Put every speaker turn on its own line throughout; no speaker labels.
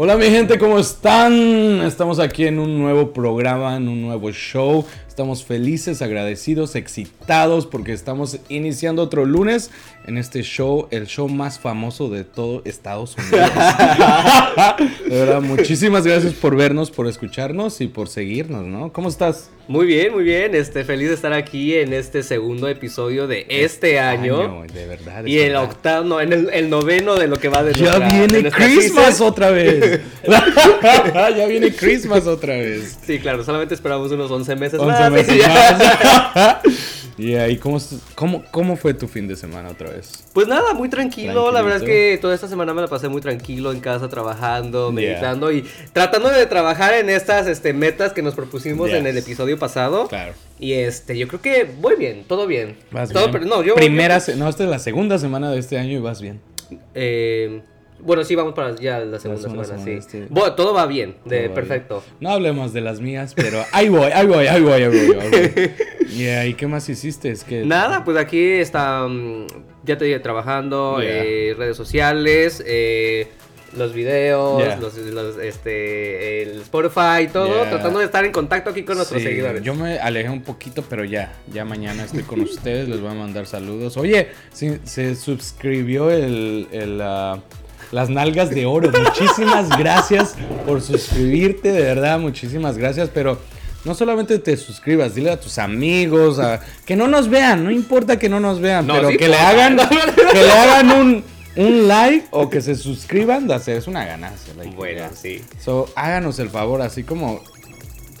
Hola mi gente, ¿cómo están? Estamos aquí en un nuevo programa, en un nuevo show. Estamos felices, agradecidos, excitados porque estamos iniciando otro lunes en este show, el show más famoso de todo Estados Unidos. de verdad, muchísimas gracias por vernos, por escucharnos y por seguirnos, ¿no? ¿Cómo estás?
Muy bien, muy bien. Este, feliz de estar aquí en este segundo episodio de este año.
de verdad.
Y el octavo, no, en el, noveno de lo que va de
Ya viene Christmas otra vez. ya viene Christmas otra vez.
Sí, claro, solamente esperamos unos 11 meses
11
más.
Más. y ahí, ¿cómo, cómo, ¿cómo fue tu fin de semana otra vez?
Pues nada, muy tranquilo. La verdad es que toda esta semana me la pasé muy tranquilo en casa, trabajando, meditando y tratando de trabajar en estas este, metas que nos propusimos en el episodio pasado.
Claro.
Y este, yo creo que voy bien, todo bien.
Vas
todo,
bien.
Pero no, yo,
Primera, no, esta es la segunda semana de este año y vas bien.
Eh, bueno, sí, vamos para ya la segunda, semana, sí. Este... Bueno, todo va bien, de perfecto.
No hablemos de las mías, pero ahí voy, ahí voy, ahí voy, ahí voy. Ahí voy. ¿Y qué más hiciste? Es que...
Nada, pues aquí está, mm, ya te dije, trabajando, yeah. eh, redes sociales, eh, los videos, yeah. los, los, este, el Spotify, todo, yeah. tratando de estar en contacto aquí con nuestros
sí,
seguidores.
Yo me alejé un poquito, pero ya, ya mañana estoy con ustedes, les voy a mandar saludos. Oye, se, se suscribió el... el uh, las nalgas de oro. Muchísimas gracias por suscribirte, de verdad, muchísimas gracias, pero no solamente te suscribas, dile a tus amigos, a, que no nos vean, no importa que no nos vean, no, pero sí, que, le hagan, que le hagan un, un like o que se suscriban, es una ganancia. Like,
bueno, sí.
So, háganos el favor, así como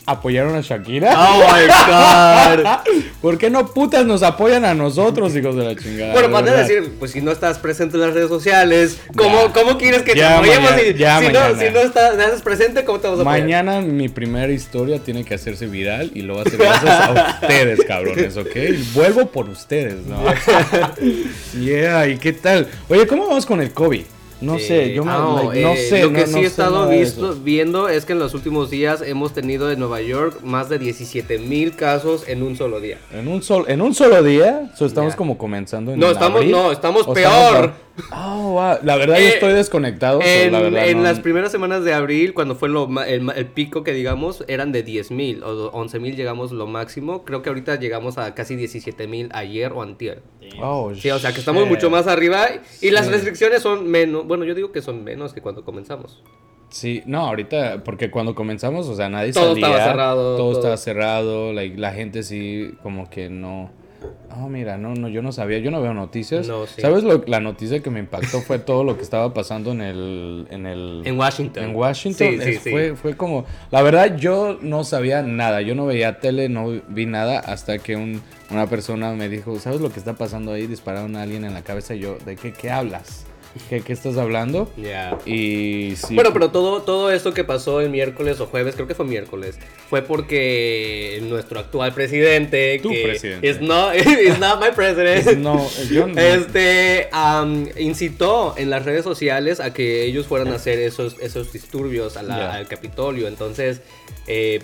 apoyaron a Shakira.
Oh my god.
¿Por qué no putas nos apoyan a nosotros, hijos de la chingada?
Bueno, para decir, pues si no estás presente en las redes sociales, ¿cómo, ¿cómo quieres que
ya,
te apoyemos?
Mañana,
si,
ya
si,
mañana.
no, si no estás, estás presente, ¿cómo te vamos a apoyar?
Mañana mi primera historia tiene que hacerse viral y lo va a hacer gracias a ustedes, cabrones, ¿ok? Vuelvo por ustedes, ¿no? yeah, ¿y qué tal? Oye, ¿cómo vamos con el COVID? No
eh,
sé, yo me,
no,
like, no
eh,
sé.
Lo que
no,
sí
no
he estado visto, viendo es que en los últimos días hemos tenido en Nueva York más de 17 mil casos en un solo día.
En un, sol, en un solo día, so estamos como comenzando en
No, estamos,
abril,
no, estamos peor.
Oh, wow. La verdad, yo
Eh,
estoy desconectado.
En,
la verdad,
en
no-
las primeras semanas de abril, cuando fue lo, ma- el, ma- el pico que digamos, eran de 10 mil o 11 mil llegamos lo máximo. Creo que ahorita llegamos a casi 17 mil ayer o antier.
Oh,
Sí, o sea que estamos
shit.
mucho más arriba y las restricciones son menos. Bueno, yo digo que son menos que cuando comenzamos.
Sí, no, ahorita, porque cuando comenzamos, o sea, nadie
Todo
salía.
estaba cerrado,
Todo,
todo.
estaba cerrado, like, la gente sí, como que no. Oh, mira, no, no, yo no sabía, yo no veo noticias.
No, sí.
¿Sabes lo, la noticia que me impactó fue todo lo que estaba pasando en el, en el,
En Washington.
en Washington?
Sí, sí,
Es-
sí.
Fue, fue como, la verdad, yo no sabía nada, yo no veía tele, no vi nada hasta que un, una persona me dijo, ¿sabes lo que está pasando ahí? Dispararon a alguien en la cabeza y yo, ¿de qué, qué hablas? ¿Qué, qué estás hablando?
Ya.
Y sí.
Bueno, pero todo, todo esto que pasó el miércoles o jueves, creo que fue miércoles, fue porque nuestro actual presidente,
Tu
que
presidente.
is not, is not my president,
No, yo no.
este, incitó en las redes sociales a que ellos fueran a hacer esos, esos disturbios a la-
Ya.
al Capitolio. Entonces, eh,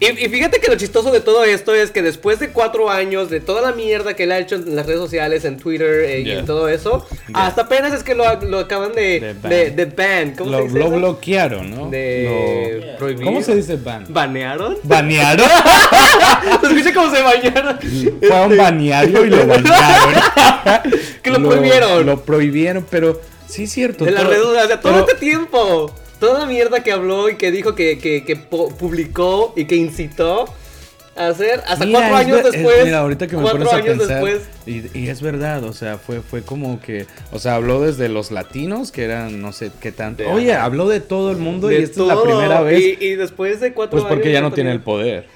y, y fíjate que lo chistoso de todo esto es que después de cuatro años de toda la mierda que él ha hecho en las redes sociales, en Twitter eh, y en todo eso, hasta apenas es que lo, lo acaban de,
De ban.
de, de ban. ¿Cómo
lo,
se dice
lo
eso?
bloquearon, ¿no?
De
Lo-
prohibir.
¿Cómo se dice ban?
¿Banearon?
¿Banearon?
Se escucha como se bañaron.
Fue a un baneario y lo banearon.
Que lo prohibieron.
Lo prohibieron, pero sí es cierto.
De las redes sociales, o sea, todo
pero-
este tiempo. Toda la mierda que habló y que dijo que, que, que pu- publicó y que incitó a hacer hasta
Mira,
cuatro años
ver- es-
después.
mira, ahorita que me
cuatro
a
años
pensar,
después.
Y, y es verdad, o sea, fue, fue como que, o sea, habló desde los latinos, que eran no sé qué tanto. Oye, habló de todo el mundo y esta es la primera vez.
Y, y después de cuatro
pues
años.
porque ya no tiene el poder.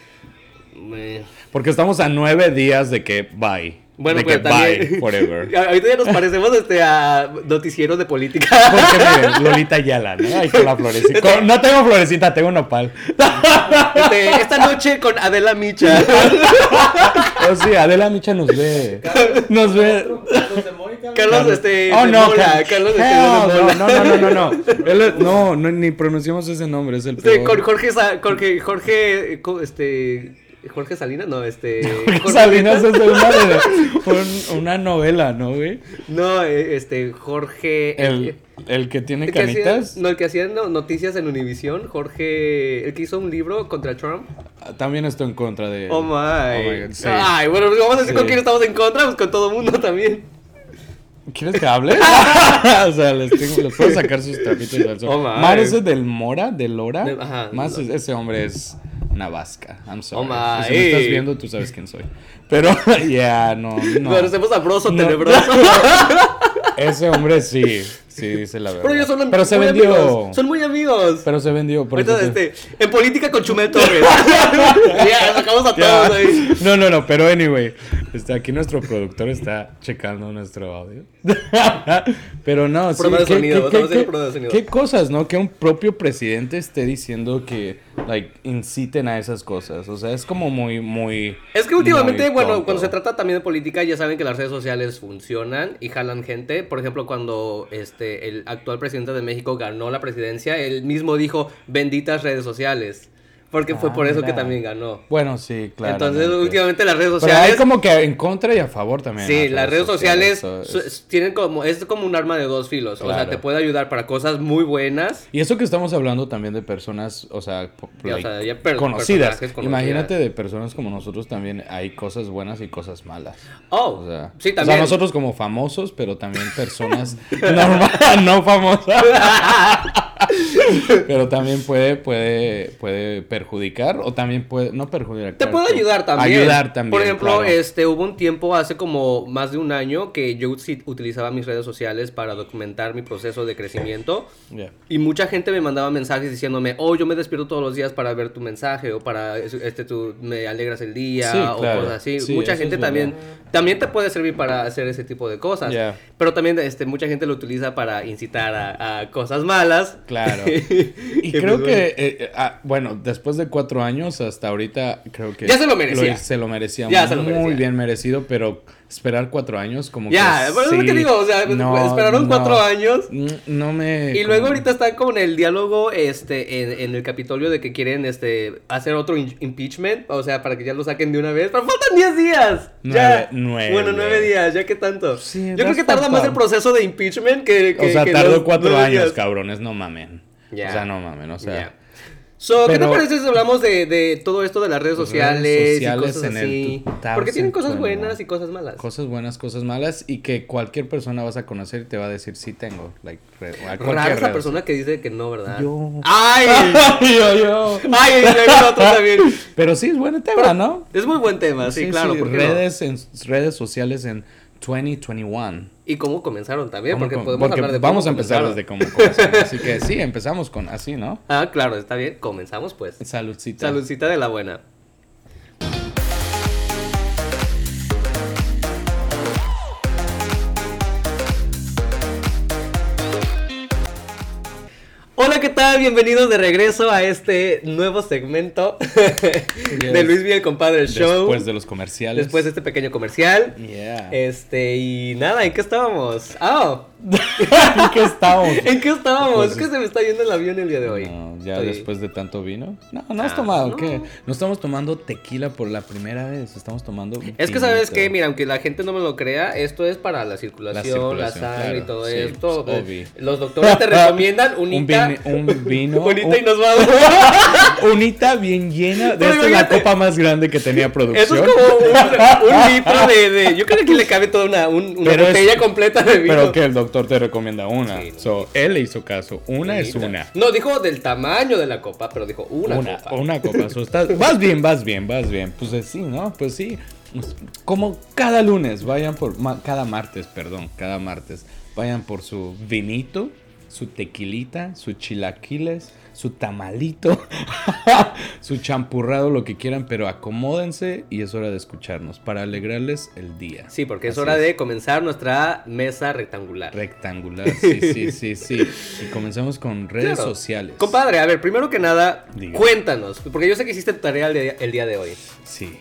Porque estamos a nueve días de que bye.
Bueno,
de
pues
que
también.
bye forever.
Ahorita ya nos parecemos este, a noticieros de política.
Porque miren, Lolita Yala, ¿no? Ahí con la florecita. Con- no tengo florecita, tengo nopal.
Este, esta noche con Adela Micha.
Oh, sí, Adela Micha nos ve. Nos ve.
Carlos, este. De
no,
Carlos, este, de
no,
Mola.
no, no, no, no, no. Él no, no, ni pronunciamos ese nombre, es el
Este,
peor.
con Jorge, Jorge, Jorge, este, Jorge Salinas, no, este. Jorge
Salinas es de una, de- un- una novela, ¿no, güey?
No, eh, este, Jorge.
El, ¿El que tiene canitas?
no, el que hacía noticias en Univision, Jorge, el que hizo un libro contra Trump.
Ah, también estoy en contra de...
Oh, my. Oh my Ay, bueno, vamos a decir con quién estamos en contra, pues con todo el mundo también.
¿Quieres que hable? o sea, les, tengo, les, puedo sacar sus trapitos del sol. Oh, Mar ese del Mora, del Lora. ajá, Más ese hombre es una vasca. I'm sorry. Oh, si me estás viendo, tú sabes quién soy. Pero, ya, yeah, no, no.
Pero somos sabroso, no. tenebroso.
ese hombre sí. Sí, dice la verdad.
Pero, son Pero se vendió. Amigos. Son muy amigos.
Pero se vendió.
Por Entonces, este, en política con Chumel Torres. ya, sacamos a todos ahí.
No, no, no, pero anyway. Está aquí nuestro productor está checando nuestro audio. pero no, sí. ¿qué, sonido, qué, qué, qué, cosas, no? Que un propio presidente esté diciendo que, like, inciten a esas cosas. O sea, es como muy, muy.
Es que últimamente, bueno, cuando se trata también de política, ya saben que las redes sociales funcionan y jalan gente. Por ejemplo, cuando este este, el actual presidente de México ganó la presidencia, él mismo dijo, benditas redes sociales. Porque fue por eso que también ganó.
Bueno, sí, claro.
Entonces, últimamente las redes sociales.
Pero como que en contra y a favor también.
Sí, las redes sociales, tienen como. Es como un arma de dos filos. O sea, te puede ayudar para cosas muy buenas.
Y eso que estamos hablando también de personas, o sea, conocidas. Imagínate de personas como nosotros también hay cosas buenas y cosas malas.
Oh, o sea, sí, también.
O sea, nosotros como famosos, pero también personas no famosas. pero también puede, puede, puede perjudicar o también puede, no perjudicar.
Te puede ayudar también. Ayudar también. Por ejemplo, este, hubo un tiempo hace como más de un año que yo utilizaba mis redes sociales para documentar mi proceso de crecimiento. Y mucha gente me mandaba mensajes diciéndome, oh, yo me despierto todos los días para ver tu mensaje o para, este, tú me alegras el día o cosas así. mucha gente también, también te puede servir para hacer ese tipo de cosas. Pero también, este, mucha gente lo utiliza para incitar a, a cosas malas.
Claro. y creo pues, que, eh, ah, bueno, después de cuatro años hasta ahorita, creo que...
Ya se lo merecía.
se lo merecía. Ya se lo merecía. Muy bien merecido, pero esperar cuatro años como
ya,
que...
Ya, es lo que digo, o sea, esperaron cuatro años.
No, me...
Y luego ahorita están con el diálogo este, en, el Capitolio de que quieren este, hacer otro impeachment, o sea, para que ya lo saquen de una vez. Pero faltan diez días.
Nueve, nueve.
Bueno, nueve días, ya que tanto. Yo creo que tarda más el proceso de impeachment que...
o sea, tardó cuatro años, cabrones, no mamen. O sea, no mamen, o sea...
So, ¿Qué te parece si hablamos de, de, todo esto de las redes sociales, y cosas así? Porque tienen cosas buenas y cosas malas.
Cosas buenas, cosas malas y que cualquier persona vas a conocer y te va a decir sí tengo. Like,
Rara esa persona que dice que no, ¿verdad?
Yo.
¡Ay!
yo, yo.
¡Ay! otro también.
Pero sí es buen tema, ¿no?
Es muy buen tema, sí, claro.
redes, en, redes sociales en 2021.
Y cómo comenzaron también, porque podemos hablar de
Vamos a empezar desde cómo comenzaron. así que sí, empezamos con así, ¿no?
Ah, claro, está bien. Comenzamos pues.
Saludcita.
Saludcita de la buena. Tal? Bienvenidos de regreso a este nuevo segmento de Luis Miguel Compadre Show.
Después de los comerciales.
Después de este pequeño comercial.
Yeah.
Este, y nada, ¿en qué estábamos? Ah,
¿En qué estábamos?
¿En qué estábamos? Pues es que se me está yendo el avión el día de hoy.
No, ya después de tanto vino. No, no has ah, tomado, ¿qué? No estamos tomando tequila por la primera vez, estamos tomando.
Es que sabes que, mira, aunque la gente no me lo crea, esto es para la circulación, la, sangre y todo esto. Los doctores te recomiendan unita.
un, vino.
unita y nos va
a Unita bien llena. De esta es la copa más grande que tenía producción.
Eso es como un, litro de, Yo creo que le cabe toda una, una botella completa de vino.
Pero que el doctor te recomienda una. So, él le hizo caso. Una es una.
No, dijo del tamaño de la copa, pero dijo una, copa.
Una copa. vas bien, vas bien, vas bien. Pues sí, ¿no? Pues sí. Como cada lunes, vayan por. Cada martes, perdón, cada martes. Vayan por su vinito, su tequilita, su chilaquiles su tamalito, su champurrado, lo que quieran, pero acomódense y es hora de escucharnos para alegrarles el día.
Sí, porque es hora de comenzar nuestra mesa rectangular.
Rectangular, sí, sí, sí, sí. Y comenzamos con redes sociales.
Compadre, a ver, primero que nada, cuéntanos, porque yo sé que hiciste tu tarea el día de hoy.
Sí.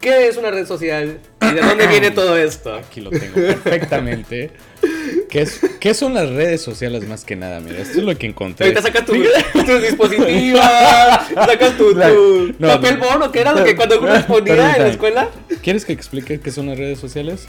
¿Qué es una red social y de dónde viene todo esto?
Aquí lo tengo perfectamente. ¿Qué, es, ¿Qué son las redes sociales más que nada? Mira, esto es lo que encontré.
Ahorita sacas tu, tus dispositivos, sacas tu, tu papel bono, que era lo que cuando uno respondía en la escuela.
¿Quieres que explique qué son las redes sociales?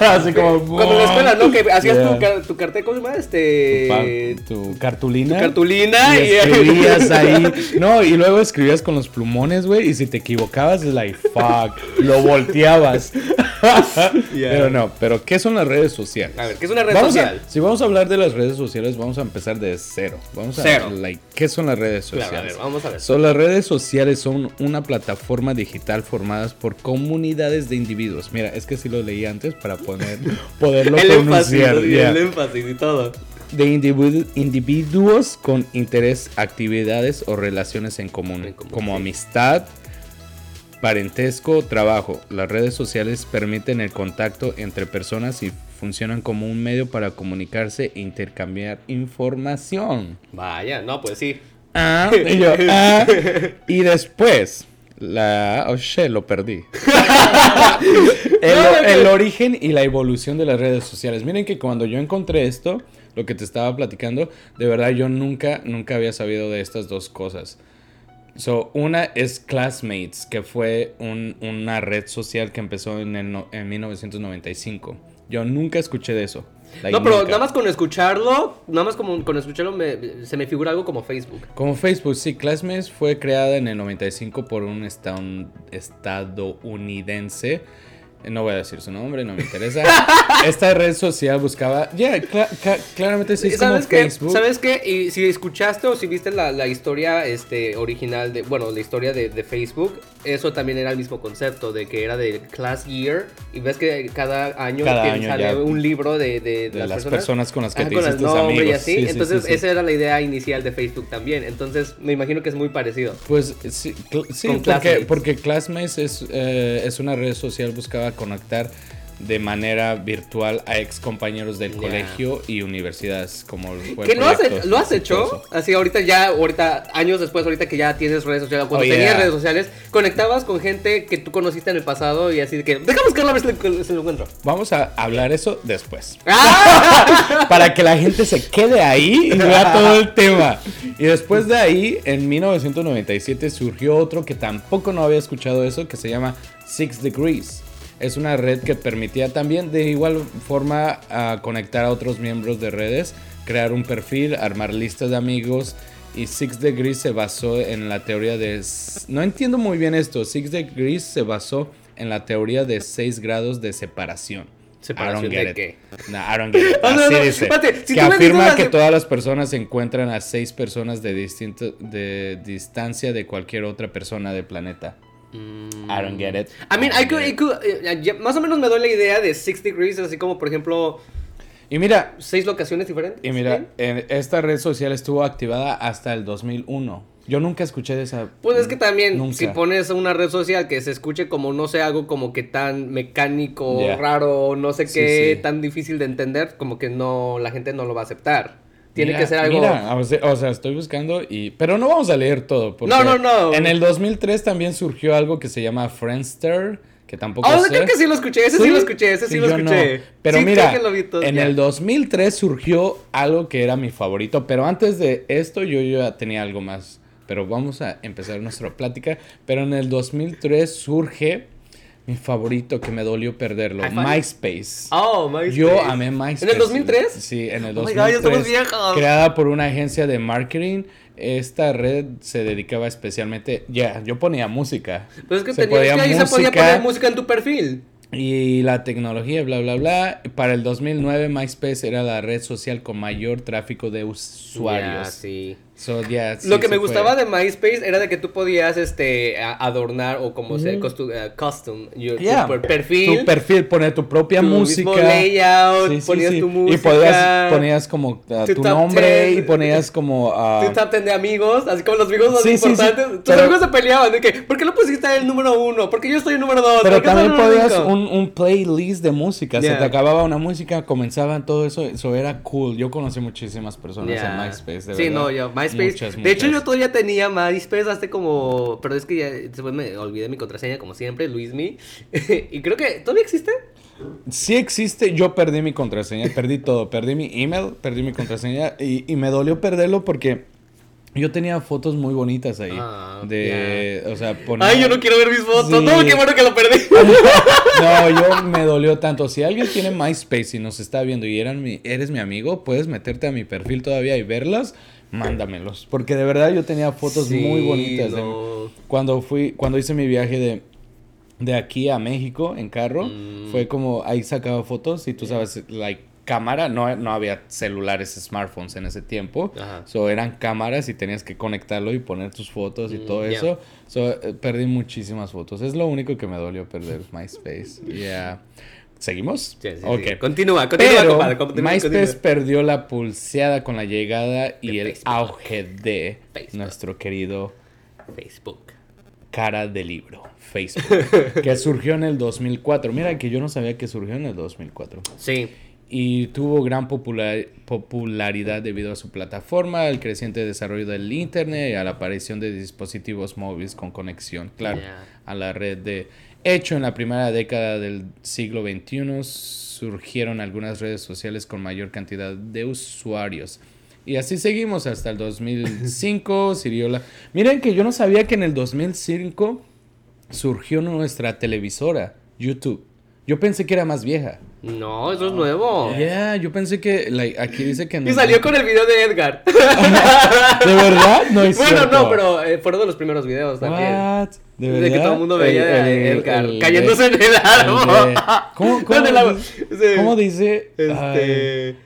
Así como. Como en la escuela, ¿no? Que hacías tu, tu cartel, ¿cómo se llama? Este.
Tu, cartulina.
Tu cartulina.
Y, escribías ahí. No, y luego escribías con los plumones, güey. Y si te equivocabas, es like, fuck. Lo volteabas. Pero no, pero ¿qué son las redes sociales?
A ver, ¿qué es una red social?
si vamos a hablar de las redes sociales, vamos a empezar de cero. Vamos a
cero.
Like, ¿Qué son las redes sociales?
a ver, vamos a ver.
Son las redes sociales son una plataforma digital formadas por comunidades de individuos. Mira, es que sí lo leí antes para poner, poderlo
el pronunciar. Énfasis, El énfasis y todo.
De individuos con interés, actividades o relaciones en común, como amistad, parentesco, trabajo. Las redes sociales permiten el contacto entre personas y funcionan como un medio para comunicarse e intercambiar información.
Vaya, no, pues sí.
Ah, y yo, ah. Y después, la. Oh shit, lo perdí. el, origen y la evolución de las redes sociales. Miren que cuando yo encontré esto, lo que te estaba platicando, de verdad yo nunca, nunca había sabido de estas dos cosas. So, una es Classmates, que fue una red social que empezó en, en 1995. Yo nunca escuché de eso
no, pero nada más con escucharlo, nada más como con escucharlo se me figura algo como Facebook.
Como Facebook, sí. Classmates fue creada en el 95 por un estadounidense no voy a decir su nombre, no me interesa. Esta red social buscaba. Ya, claramente sí es como Facebook.
¿Sabes qué? Y si escuchaste o si viste la, historia este, original de. Bueno, la historia de, Facebook, eso también era el mismo concepto, de que era de Class Year. Y ves que cada año, sale un libro de,
las, personas, con las que te con amigos. Y así.
Entonces, esa era la idea inicial de Facebook también. Entonces, me imagino que es muy parecido.
Pues sí, porque, porque Classmates es, eh, es una red social conectar de manera virtual a ex compañeros del colegio y universidades como
que lo has, lo has hecho así ahorita ya ahorita años después ahorita que ya tienes redes sociales cuando tenías redes sociales conectabas con gente que tú conociste en el pasado y así de que déjame buscarlo a ver si, si lo encuentro
vamos a hablar eso después. ¡Ah! para que la gente se quede ahí y vea todo el tema. Y después de ahí en 1997 surgió otro que tampoco no había escuchado eso que se llama Six Degrees es una red que permitía también de igual forma a conectar a otros miembros de redes, crear un perfil, armar listas de amigos. Y Six Degrees se basó en la teoría de... No entiendo muy bien esto. Six Degrees se basó en la teoría de 6 grados de separación.
¿Separación de qué?
No, I don't get it. Así dice. que afirma que todas las personas se encuentran a 6 personas de, distinto, de distancia de cualquier otra persona del planeta. I don't get it.
I mean, I could, eh, más o menos me doy la idea de Six Degrees, así como por ejemplo.
Y mira.
Seis locaciones diferentes.
Y mira, esta red social estuvo activada hasta el 2001. Yo nunca escuché de esa.
Pues es que también, si pones una red social que se escuche como, no sé, algo como que tan mecánico, raro, no sé qué, tan difícil de entender, como que no, la gente no lo va a aceptar. Tiene que ser algo.
Mira, o sea, estoy buscando y. Pero no vamos a leer todo.
Porque no, no, no.
En el 2003 también surgió algo que se llama Friendster. Que tampoco
oh, creo que sí lo escuché, ese sí, lo escuché, ese sí, lo escuché.
Pero mira, en el 2003 surgió algo que era mi favorito, pero antes de esto yo ya tenía algo más. Pero vamos a empezar nuestra plática. Pero en el 2003 surge mi favorito que me dolió perderlo, MySpace.
Oh, MySpace.
Yo amé MySpace.
¿En el 2003?
Sí, en el 2003. Oh my God, ya Creada por una agencia de marketing. Esta red se dedicaba especialmente, ya, yo ponía música.
Pues es que, se tenías que ahí se podía poner música en tu perfil.
Y la tecnología, bla, bla, bla. Para el 2009, MySpace era la red social con mayor tráfico de usuarios.
sí.
So,
Lo que me gustaba de MySpace era de que tú podías este adornar o como se custom, uh, custom your, tu perfil.
Tu perfil, poner tu propia tu música.
Mismo layout, ponías tu música.
Y podías, ponías como uh, tu, nombre y ponías como
uh, tu top ten de amigos, así como los amigos más importantes. Tus amigos se peleaban de que, ¿por qué no pusiste el número uno? Porque yo estoy el número dos.
Pero también podías un, un, playlist de música. Se te acababa una música, comenzaban todo eso, eso era cool. Yo conocí muchísimas personas en MySpace, de
Sí, no, yo MySpace de hecho, yo todavía tenía MySpace hace como. Pero es que ya después me olvidé mi contraseña, como siempre, Luismi. y creo que. ¿Todavía existe?
Sí existe, yo perdí mi contraseña, perdí todo, perdí mi email, perdí mi contraseña y, y me dolió perderlo porque yo tenía fotos muy bonitas ahí. Ah, de, o sea,
Ay, yo no quiero ver mis fotos. No, qué bueno que lo perdí.
No, yo me dolió tanto. Si alguien tiene MySpace y nos está viendo y eran mi, eres mi amigo, puedes meterte a mi perfil todavía y verlas. Mándamelos. Porque de verdad yo tenía fotos muy bonitas. cuando fui, cuando hice mi viaje de, de aquí a México en carro, mm. fue como ahí sacaba fotos y tú sabes, like cámara, no, no había celulares, smartphones en ese tiempo. So, eran cámaras y tenías que conectarlo y poner tus fotos y mm, todo eso. So, eh, perdí muchísimas fotos. Es lo único que me dolió perder MySpace. Yeah. ¿Seguimos?
Sí, sí, okay. Continúa, continúa,
MySpace perdió la pulseada con la llegada y el auge de nuestro querido
Facebook.
Cara de libro, Facebook, que surgió en el 2004. Mira que yo no sabía que surgió en el 2004.
Sí
y tuvo gran popularidad debido a su plataforma, al creciente desarrollo del Internet y a la aparición de dispositivos móviles con conexión, claro, a la red de... Hecho, en la primera década del siglo XXI surgieron algunas redes sociales con mayor cantidad de usuarios. Y así seguimos hasta el 2005, Siriola. Miren que yo no sabía que en el 2005 surgió nuestra televisora, YouTube. Yo pensé que era más vieja.
No, eso es nuevo.
Yeah, yo pensé que like, aquí dice que no.
Y salió con el video de Edgar.
¿De verdad? No es
Bueno, no, pero eh, fueron de los primeros videos también. What? ¿De, verdad? de que todo el mundo veía a Edgar cayéndose en el árbol.
¿Cómo, cómo, dice, ¿Cómo dice? Este...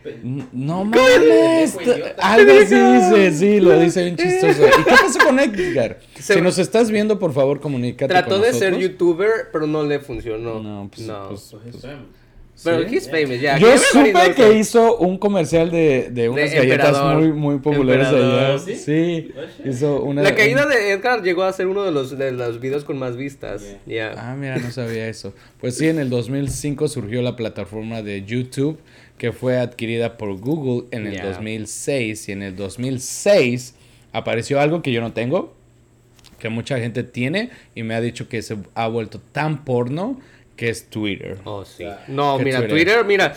no mames. Algo así dice, sí, lo dice bien chistoso. ¿Y qué pasó con Edgar? Si nos estás viendo, por favor, comunícate
Trató de ser youtuber, pero no le funcionó.
No, pues,
no.
pues, pues, pues
pero he's famous, ya.
Yo supe que hizo un comercial de, de unas galletas muy, muy populares allá. ¿Sí? sí, hizo una.
La caída de Edgar llegó a ser uno de los, de los videos con más vistas. Yeah.
Ah, mira, no sabía eso. Pues sí, en el 2005 surgió la plataforma de YouTube que fue adquirida por Google en el 2006 y en el 2006 apareció algo que yo no tengo, que mucha gente tiene y me ha dicho que se ha vuelto tan porno que es Twitter.
Oh, sí. No, mira, Twitter? mira,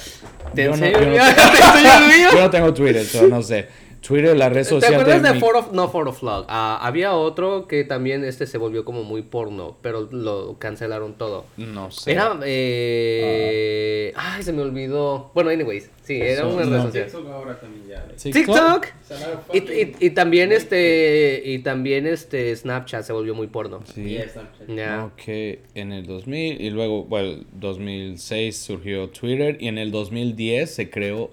te yo
enseño no, yo, no, yo no tengo Twitter, so no sé. Twitter, la red social.
¿Te acuerdas de, de Ford of, no Ford of Log? Uh, había otro que también este se volvió como muy porno, pero lo cancelaron todo.
No sé.
Era, eh... Uh. Ay, se me olvidó. Bueno, anyways, sí, era una red social. TikTok ahora también ya. TikTok. Y, y, y, también este, y también este Snapchat se volvió muy porno.
Sí. Snapchat. Yeah. Ok, en el 2000 y luego, bueno, 2006 surgió Twitter y en el 2010 se creó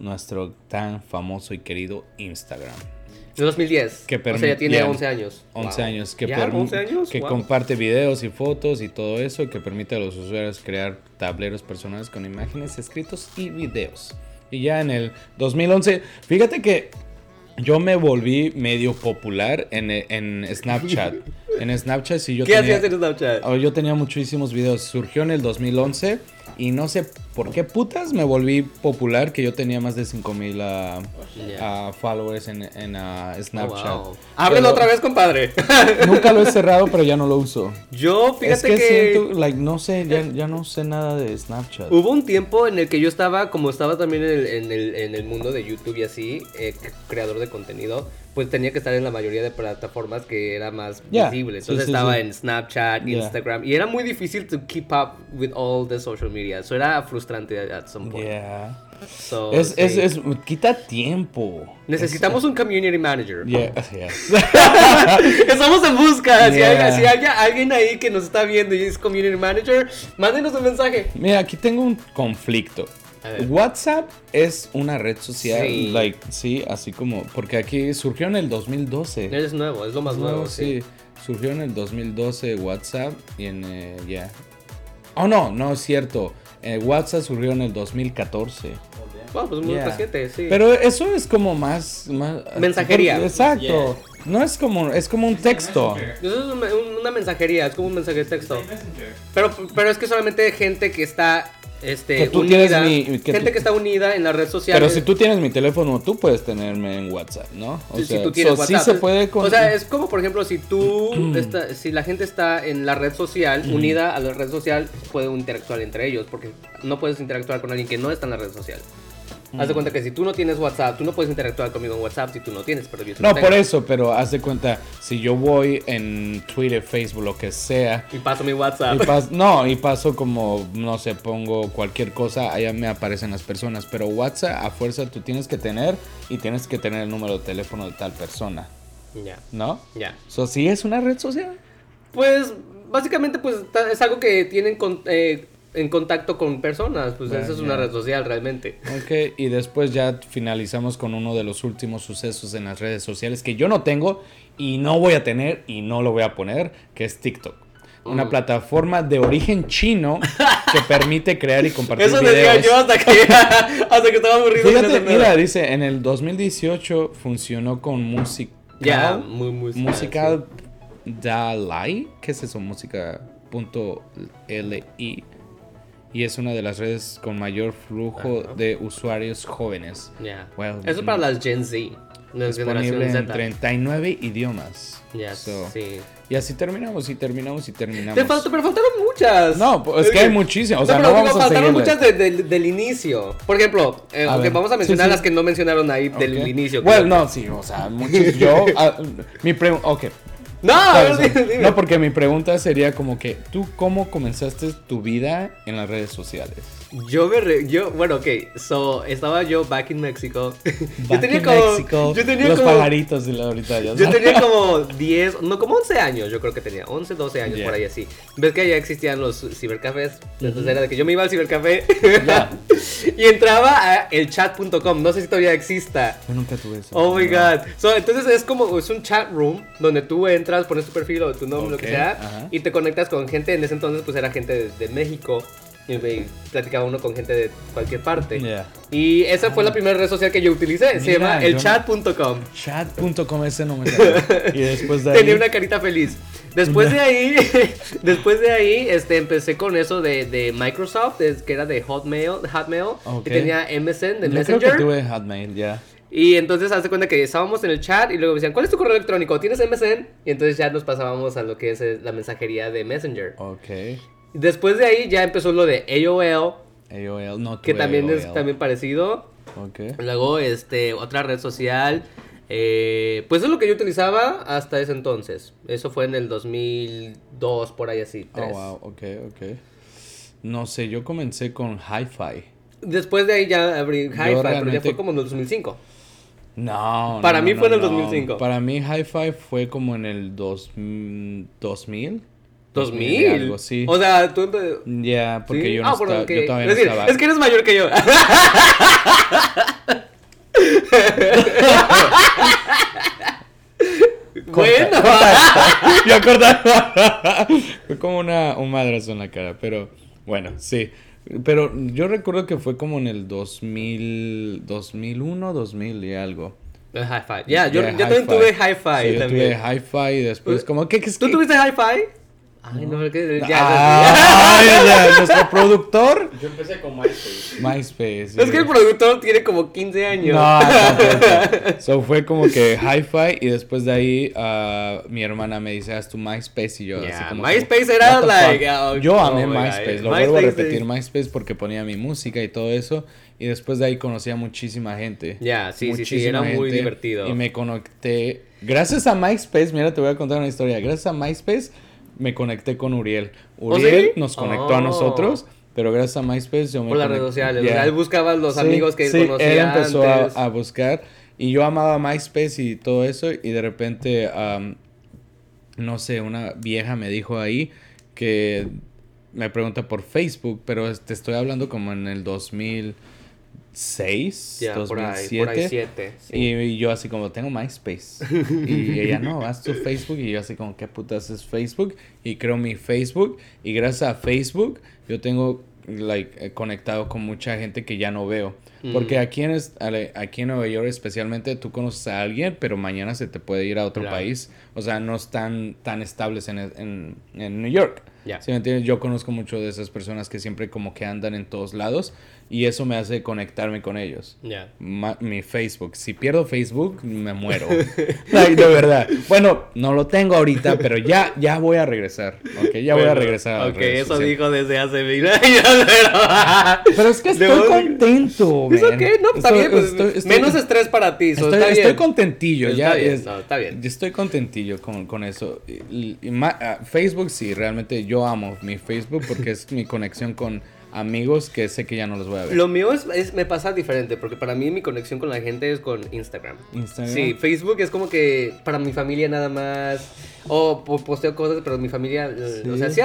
nuestro tan famoso y querido Instagram.
En 2010. Que o sea, ya tiene 11 años.
11 años. Que, que comparte videos y fotos y todo eso, que permite a los usuarios crear tableros personales con imágenes, escritos y videos. Y ya en el 2011, fíjate que yo me volví medio popular en, en Snapchat. en Snapchat sí yo
¿Qué hacías en Snapchat?
Oh, yo tenía muchísimos videos. Surgió en el 2011 y no sé por qué putas me volví popular, que yo tenía más de 5000 uh, followers en, en Snapchat. Oh,
Ábrelo otra vez, compadre.
nunca lo he cerrado, pero ya no lo uso.
Yo, fíjate es que,
siento, like, no sé, ya, ya, no sé nada de Snapchat.
Hubo un tiempo en el que yo estaba, como estaba también en el, en el, en el mundo de YouTube y así, eh, creador de contenido, pues tenía que estar en la mayoría de plataformas que era más visible. Entonces estaba en Snapchat, Instagram, y era muy difícil to keep up with all the social media. Eso era frustrante at some point.
Yeah. es, es, es, quita tiempo.
Necesitamos un community manager. Yeah, Estamos en busca. Si, hay, si hay alguien ahí que nos está viendo y es community manager, mándenos un mensaje.
Mira, aquí tengo un conflicto. WhatsApp es una red social, sí. like, sí, así como, porque aquí surgió en el 2012.
Es nuevo, es lo más nuevo, sí.
Surgió en el 2012 WhatsApp y en, eh, ya. Oh, no, no es cierto. Eh, WhatsApp surgió en el 2014.
Bueno, pues muy reciente, sí.
Pero eso es como más... más
mensajería.
Exacto. No es como, es como un texto.
Eso es una mensajería, es como un mensaje de texto. Pero, pero es que solamente gente que está este, unida, gente que está unida en la red social.
Pero si tú tienes mi teléfono, tú puedes tenerme en WhatsApp, ¿no?
O sea, si tú tienes WhatsApp.
Sí se puede
O sea, es como, por ejemplo, si tú, si la gente está en la red social, unida a la red social, puede interactuar entre ellos, porque no puedes interactuar con alguien que no está en la red social. Haz de cuenta que si tú no tienes WhatsApp, tú no puedes interactuar conmigo en WhatsApp si tú no tienes, pero yo
No, por eso, pero haz de cuenta, si yo voy en Twitter, Facebook, lo que sea.
Y paso mi WhatsApp.
no, y paso como, no sé, pongo cualquier cosa, allá me aparecen las personas. Pero WhatsApp, a fuerza, tú tienes que tener y tienes que tener el número de teléfono de tal persona.
Ya.
¿No?
Ya.
So, ¿Sí es una red social?
Pues, básicamente, pues es algo que tienen con, eh, en contacto con personas, pues eso es una red social realmente.
Ok, y después ya finalizamos con uno de los últimos sucesos en las redes sociales que yo no tengo y no voy a tener y no lo voy a poner, que es TikTok. Una mm. plataforma de origen chino que permite crear y compartir
Eso decía yo hasta que, hasta que estaba aburrido.
Fíjate, mira, dice, en el 2018 funcionó con música.
Ya, muy musical.
Musical Dalai, ¿qué es eso? Música.li y es una de las redes con mayor flujo de usuarios jóvenes.
Eso para las Gen Z.
Disponible en 39 idiomas.
sí.
Y así terminamos y terminamos y terminamos.
Te faltó, pero faltaron muchas.
No, pues, es que hay muchísimas. O sea, no, vamos faltaron
muchas del inicio. Por ejemplo, eh, aunque vamos a mencionar las que no mencionaron ahí del inicio.
Bueno, no, sí, o sea, muchas. Yo, ah, mi pregunta. Ok.
No,
no, porque mi pregunta sería como que, ¿tú cómo comenzaste tu vida en las redes sociales?
Yo me yo, bueno, ok, so, estaba yo back in Mexico.
yo tenía como, yo tenía los pajaritos de la ahorita ya
Yo tenía como 10, no, como 11 años, yo creo que tenía, 11, 12 años por ahí así. Ves que ya existían los cibercafés, entonces era de que yo me iba al cibercafé y entraba a elchat.com, no sé si todavía exista.
Yo nunca tuve eso.
Oh my god. So, entonces es como, es un chat room donde tú entras, pones tu perfil o tu nombre, lo que sea, y te conectas con gente, en ese entonces pues era gente de México platicaba uno con gente de cualquier parte. Y esa fue la primera red social que yo utilicé. se llama elchat.com.
Chat.com ese no me Y después de
ahí... Tenía una carita feliz. Después de ahí, después de ahí, este, empecé con eso de, de Microsoft, que era de Hotmail, Hotmail y tenía MSN de Messenger.
Creo que tuve Hotmail, ya.
Y entonces hace cuenta que estábamos en el chat y luego me decían, ¿cuál es tu correo electrónico? ¿Tienes MSN? Y entonces ya nos pasábamos a lo que es eh, la mensajería de Messenger.
Ok.
Después de ahí ya empezó lo de AOL.
AOL, no
Que también es también parecido.
Okay.
Luego, este, otra red social. Eh, pues es lo que yo utilizaba hasta ese entonces. Eso fue en el 2002, por ahí así.
Oh, wow, ok, ok. No sé, yo comencé con Hi-Fi.
Después de ahí ya abrí Hi-Fi, pero ya fue como en el 2005.
No,
Para mí fue en el 2005.
Para mí Hi-Fi fue como en el 2000.
2000.
Algo, sí.
O sea, tú.
Ya, porque yo, no ah, estaba, yo todavía no estaba.
Es que eres mayor que yo. bueno.
yo acordaba. fue como una, un madrazo en la cara, pero bueno, sí. Pero yo recuerdo que fue como en el 2000, 2001, 2000 y algo.
Hi-Fi. Ya, yo, yo también tuve Hi-Fi.
Sí, yo tuve Hi-Fi y después, como, ¿qué, qué,
¿Tú tuviste Hi-Fi? Ay, no,
que ya, nuestro productor.
Yo empecé con MySpace.
MySpace.
Es que el productor tiene como 15 años.
No, no, So fue como que hi-fi y después de ahí uh, mi hermana me dice, haz tu MySpace y yo así como...
MySpace era like...
Oh, yo amé MySpace, lo vuelvo a repetir MySpace porque ponía mi música y todo eso y después de ahí conocí a muchísima gente.
Ya, sí, sí, sí, era muy divertido.
Y me conecté, gracias a MySpace, mira, te voy a contar una historia, gracias a MySpace me conecté con Uriel.
¿Oh,
Uriel nos conectó a oh. nosotros, pero gracias a MySpace yo me
Por las redes sociales. él buscaba los amigos que
sí,
conocía
él empezó A, buscar y yo amaba MySpace y todo eso y de repente, no sé, una vieja me dijo ahí que me pregunta por Facebook, pero te estoy hablando como en el 2000 2006, 2007. y, yo así como, tengo MySpace. y ella, no, haz tu Facebook. Y yo así como, ¿qué putas es Facebook? Y creo mi Facebook. Y gracias a Facebook, yo tengo like, eh, conectado con mucha gente que ya no veo. Porque mm. aquí en, aquí en Nueva York especialmente tú conoces a alguien, pero mañana se te puede ir a otro país. O sea, no están tan estables en, en, en New York.
Ya.
¿Sí me entiendes? Yo conozco mucho de esas personas que siempre como que andan en todos lados y eso me hace conectarme con ellos. Ma- mi Facebook. Si pierdo Facebook, me muero. De verdad. Bueno, no lo tengo ahorita, pero ya, ya voy a regresar. Ok, ya voy a
Bueno,
regresar. a las
Ok,
redes
eso dijo desde hace mil años, pero...
Pero es que estoy
Debo
contento,
¿Es ok? No, está bien. Pues,
estoy- estoy-
menos estrés para ti. so
Estoy,
está bien.
contentillo,
Está
ya
bien,
es-
no, está bien.
yo estoy contentillo con, con eso. Y- y ma- ah, Facebook sí, realmente yo amo mi Facebook porque es mi conexión con amigos que sé que ya no los voy a ver.
Lo mío es, es- me pasa diferente, porque para mí mi conexión con la gente es con Instagram.
Instagram.
Sí, Facebook es como que para mi familia nada más. O po- posteo cosas, pero mi familia. eh, O sea,
Sí.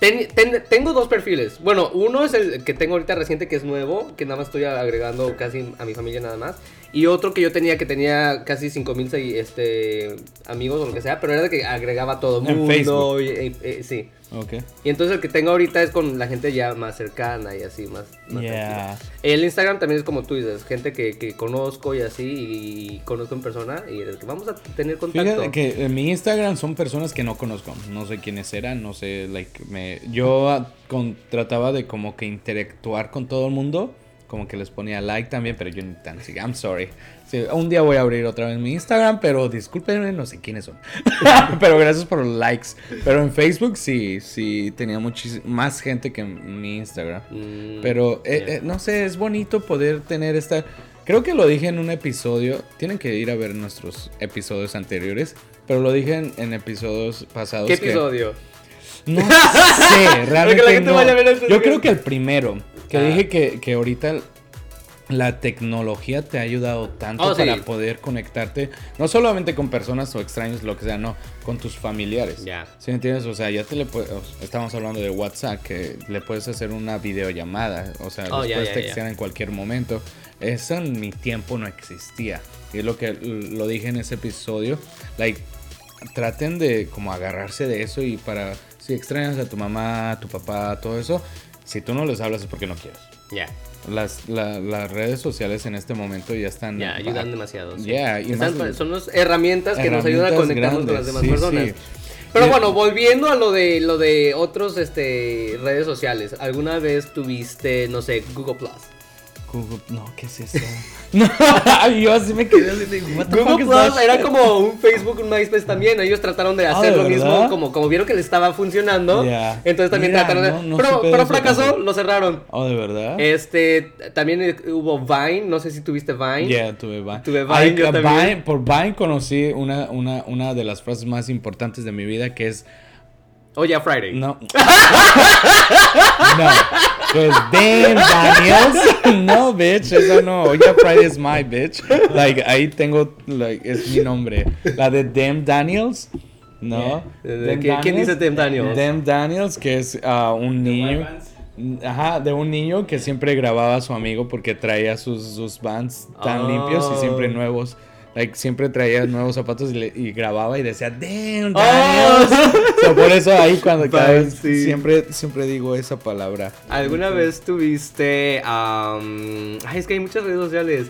Ten- ten- tengo dos perfiles. Bueno, uno es el que tengo ahorita reciente, que es nuevo, que nada más estoy agregando casi a mi familia nada más. Y otro que yo tenía, que tenía casi 5000 segui- este, amigos o lo que sea, pero era de que agregaba a todo
En
mundo.
Facebook.
y- y- eh, sí.
Ok.
Y entonces el que tengo ahorita es con la gente ya más cercana y así, más, más
Yeah.
El Instagram también es como tú dices, gente que, que conozco y así, y conozco en persona, y el que vamos a tener contacto.
Fíjate que en mi Instagram son personas que no conozco. No sé quiénes eran, no sé, like, me... Yo con- trataba de como que interactuar con todo el mundo. Como que les ponía like también, pero yo ni tan así. I'm sorry. Sí, un día voy a abrir otra vez mi Instagram, pero discúlpenme, no sé quiénes son. pero gracias por los likes. Pero en Facebook sí, sí tenía más gente que en mi Instagram.
Mm,
Pero, eh, eh, no sé, es bonito poder tener esta... Creo que lo dije en un episodio. Tienen que ir a ver nuestros episodios anteriores. Pero lo dije en, en episodios pasados.
¿Qué
que-
episodio?
no sé, realmente
gente
no.
vaya a ver este
Yo creo que el primero. Que
Ah.
dije que, que ahorita la tecnología te ha ayudado tanto
Oh, sí.
para poder conectarte. No solamente con personas o extraños, lo que sea, no. Con tus familiares.
Ya.
¿Sí me entiendes? O sea, ya te le puedes... Estamos hablando de WhatsApp, que le puedes hacer una videollamada. O sea,
Oh, ya,
puedes textear en cualquier momento. Eso en mi tiempo no existía. Y es lo que lo dije en ese episodio. Like, traten de como agarrarse de eso y para... Si extrañas a tu mamá, a tu papá, todo eso, si tú no les hablas es porque no quieres.
Ya,
Las, la- las redes sociales en este momento ya están...
ya, ayudan demasiado. sí.
Yeah, y
Están-
más-
son las herramientas que nos ayudan a
herramientas
conectarnos con las
grandes,
demás
sí,
personas.
sí.
Pero bueno, volviendo a lo de lo de otros este redes sociales, ¿alguna vez tuviste, no sé, Google Plus?
Google, no, ¿qué es eso? no, yo así me quedé así de, what the fuck
Google Plus era como un Facebook, un MySpace también. Ellos trataron de
Ah,
hacer
¿de
lo mismo, como, como vieron que le estaba funcionando.
Ya.
Entonces también
Mira,
trataron de.
no- no
pero pero fracasó,
tampoco.
lo cerraron.
Oh, ¿de verdad?
Este, también eh, hubo Vine, no sé si tuviste Vine.
Yeah, tuve Vine.
Tuve Vine,
Ay,
yo
a
también.
Vine- Por Vine conocí una, una, una de las frases más importantes de mi vida que es
Oh, yeah, Friday.
no. no. Que es Damn Daniels. No, bitch. Eso no. Oye, Friday is my bitch. Like, ahí tengo. Like, es mi nombre. La de Damn Daniels. No.
Yeah. ¿De
Damn
qué- quién dice Damn Daniels?
Damn Daniels, que es ah, un niño. Ajá, de un niño que siempre grababa a su amigo porque traía sus, sus bands tan
Oh.
limpios y siempre nuevos. Like, siempre traía nuevos zapatos y, le- y grababa y decía, damn,
Oh.
Daniels. So, por eso ahí cuando cada
Vine,
vez
sí.
siempre, siempre digo esa palabra.
¿Alguna vez tuviste... am, ay, es que hay muchas redes sociales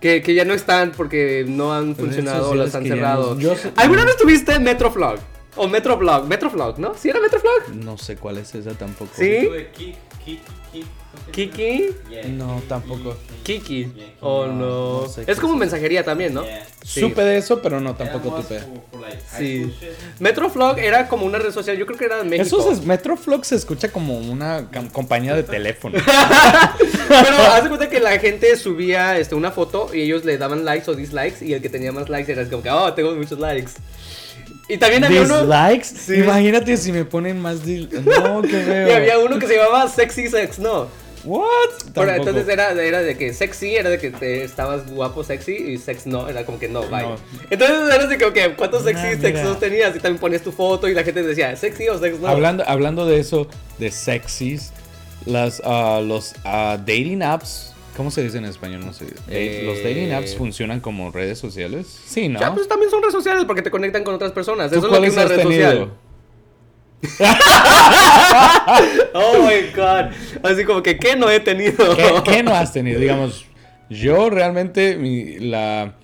que, que ya no están porque no han funcionado o las han cerrado.
no- yo sé-
¿Alguna vez tuviste Metroflog? O Metroblog, Metroflog, ¿no? ¿Sí era Metroflog?
No sé cuál es esa tampoco.
¿Sí?
Tuve Kik, Kik, Kik.
Kiki.
No, tampoco.
Kiki. Oh,
No,
es como mensajería también, ¿no?
Supe de eso, pero no tampoco
high
Sí. Metroflog era como una red social, yo creo que era de México.
Eso es, Metroflog se escucha como una compañía de teléfono.
Pero haz de cuenta que la gente subía este, una foto y ellos le daban likes o dislikes y el que tenía más likes era como que, oh, tengo muchos likes. Y también había uno...
¿Dislikes?
Sí.
Imagínate si me ponen más No, qué feo.
Y había uno que se llamaba Sexy Sex, ¿no?
What?
Pero
Tampoco.
entonces era, era de que sexy era de que te estabas guapo, sexy y sex no, era como que no, bye.
No.
Entonces eras de que, ok, ¿cuántos sexy
Ah,
y sex
mira.
no tenías? Y también ponías tu foto y la gente decía, ¿sexy o sex no?
Hablando, hablando de eso, de sexys, las, ah, los ah, dating apps, ¿cómo se dice en español? No sé.
Eh,
¿Los dating apps funcionan como redes sociales? Sí, ¿no?
Ya, pues también son redes sociales porque te conectan con otras personas.
¿Tú
Eso es lo que es una
has
red
tenido?
social. Oh my god. Así como que, ¿qué no he tenido?
¿Qué, qué no has tenido? Digamos, yo realmente, mi, la,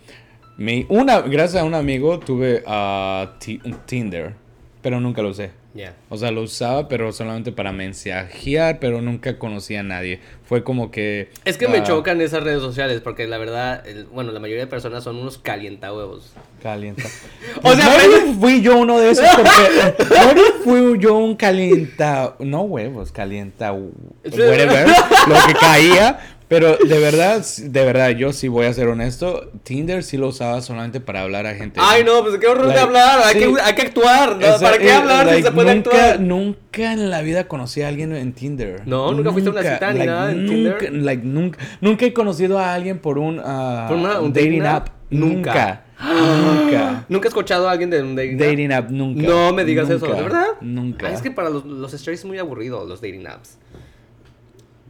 mi, una, gracias a un amigo, tuve un Tinder, pero nunca lo usé.
Ya.
O sea, lo usaba, pero solamente para mensajear, pero nunca conocía a nadie. Fue como que...
Es que me
ah,
chocan esas redes sociales porque la verdad, el- bueno, la mayoría de personas son unos calientahuevos.
Calienta.
O sea,
no fui yo uno de esos porque no fui yo un calienta, no huevos, calienta whatever, lo que caía, pero de verdad, de verdad yo sí voy a ser honesto, Tinder sí lo usaba solamente para hablar a gente.
Ay, no, pues qué horror de hablar. Hay,
sí.
que, hay que actuar. ¿no?
Esa-
¿Para qué
eh,
hablar si se puede
nunca,
actuar?
Nunca en la vida conocí a alguien en Tinder.
No, nunca fuiste a una cita ni nada en
nunca,
Tinder.
Like, nunca, nunca he conocido a alguien por un, ah,
¿Por una- un
dating app.
app? Nunca.
Nunca. Nunca.
¿Nunca he escuchado a alguien de un dating, app?
Dating app nunca.
No me digas eso. ¿de verdad?
Nunca.
Ah, es que para los, los es muy aburrido los dating apps.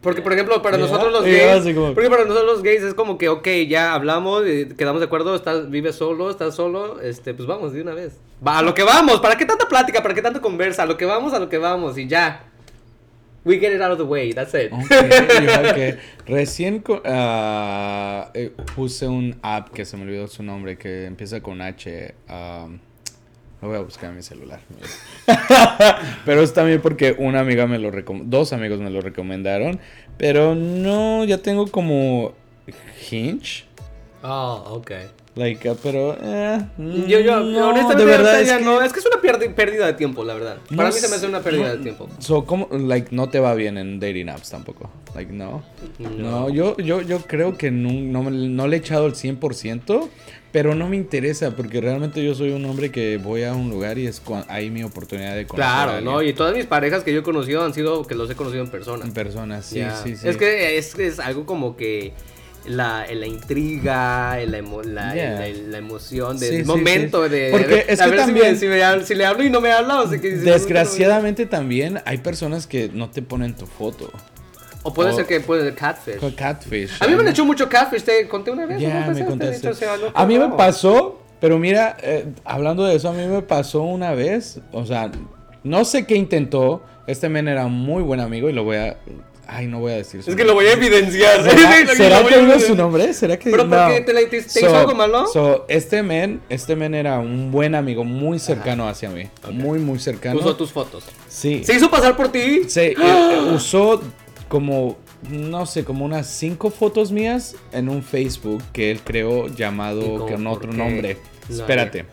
Porque, por ejemplo, para
Yeah.
nosotros los gays,
como-
porque para nosotros los gays es como que, ok, ya hablamos, eh, quedamos de acuerdo, estás, vives solo, estás solo, este, pues vamos de una vez. Va, a lo que vamos, ¿para qué tanta plática? ¿Para qué tanta conversa? A lo que vamos, a lo que vamos, y ya. We get it out of the way, that's it.
Ok, ya que recién eh, puse un app que se me olvidó su nombre que empieza con H. um, lo voy a buscar en mi celular. pero es también porque una amiga me lo dos amigos me lo recomendaron, pero no, ya tengo como Hinge.
Oh, ok.
Like, uh, pero eh,
Yo, yo,
no,
honestamente,
de verdad es que-
no, es que es una pérdida de tiempo, la verdad.
No
Para mí se me hace una pérdida
no-
de tiempo.
So, ¿cómo, like, no te va bien en dating apps tampoco? Like, no. No, yo, yo, yo creo que no, no le he echado el 100%, pero no me interesa porque realmente yo soy un hombre que voy a un lugar y es ahí mi oportunidad de conocer a
Claro. ¿no? Y todas mis parejas que yo he conocido han sido que los he conocido en persona.
En persona, sí, sí, sí.
Es que es, es algo como que la, la intriga, la, emo- la,
Yeah.
la- la emoción del
sí,
momento
sí.
de...
Porque es que
ver si me-
también-
si, me, si le hablo y no me habla o si que... si me-
Desgraciadamente también hay personas que no te ponen tu foto.
O puede
o-
ser que puede ser catfish.
Catfish.
A mí me han hecho mucho catfish, te conté una vez.
Ya,
¿no?
me contaste.
o sea, no,
A mí me pasó, pero mira, eh, hablando de eso, a mí me pasó una vez, o sea, no sé qué intentó, este men era muy buen amigo y lo voy a... Ay, no voy a decir su
Es que lo voy a evidenciar.
¿Será, que digo su nombre? ¿Será que
¿Pero
no.
qué? ¿Te, la- te- te hizo algo malo?
so, este men, este men era un buen amigo, muy cercano hacia mí. Muy, muy cercano.
Puso tus fotos.
Sí.
¿Se hizo pasar por ti?
Sí, eh, eh, usó como, no sé, como unas cinco fotos mías en un Facebook que él creó
¿Y
llamado con otro nombre.
No,
Espérate.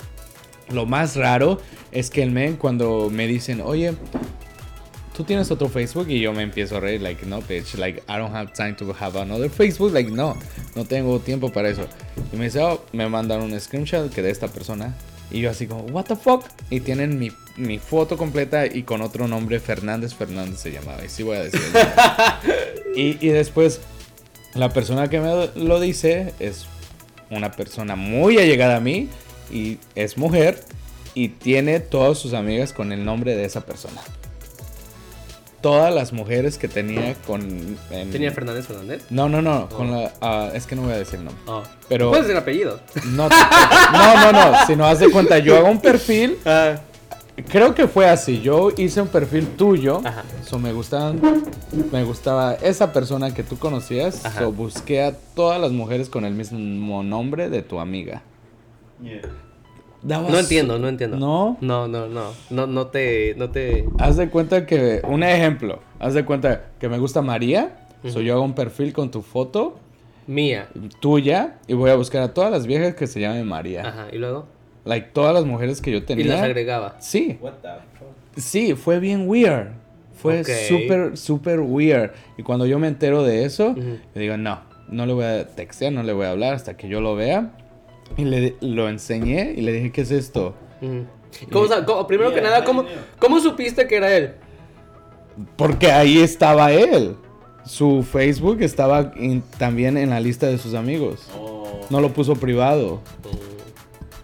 Lo más raro es que el men cuando me dicen, oye, tú tienes otro Facebook y yo me empiezo a reír, like, no, bitch, like, I don't have time to have another Facebook, like, no, no tengo tiempo para eso. Y me dice, oh, me mandaron un screenshot que de esta persona. Y yo así como, what the fuck? Y tienen mi, mi foto completa y con otro nombre, Fernández Fernández se llamaba. Y sí voy a decir. y, y después, la persona que me lo dice es una persona muy allegada a mí y es mujer y tiene todas sus amigas con el nombre de esa persona. Todas las mujeres que tenía con... en-
¿Tenía Fernández Fernández?
No, no, no, con
Oh.
la... ah, es que no voy a decir el nombre.
Oh.
Pero-
Puedes decir apellido.
No, no, no, no, si no haz de cuenta, yo hago un perfil,
Ah.
creo que fue así, yo hice un perfil tuyo,
Ajá.
so me gustaban, me gustaba esa persona que tú conocías,
Ajá.
so busqué a todas las mujeres con el mismo nombre de tu amiga.
Yeah.
Daba
No
su-
entiendo, no entiendo.
¿No?
No, no, no. No, no te. No te.
Haz de cuenta que, un ejemplo, haz de cuenta que me gusta María, so yo hago un perfil con tu foto
Mía.
tuya y voy a buscar a todas las viejas que se llamen María.
Ajá. Y luego.
Like todas las mujeres que yo tenía.
Y las agregaba.
Sí,
What the fuck?
Sí, fue bien weird. Fue
Ok.
súper, súper weird. Y cuando yo me entero de eso,
Ujú.
le digo, no, no le voy a textear, no le voy a hablar hasta que yo lo vea. Y le lo enseñé y le dije, ¿qué es esto?
Ujú. ¿Cómo, sa- cómo- primero que nada, ¿cómo. ¿cómo supiste que era él?
Porque ahí estaba él. Su Facebook estaba in- también en la lista de sus amigos.
Oh.
No lo puso privado.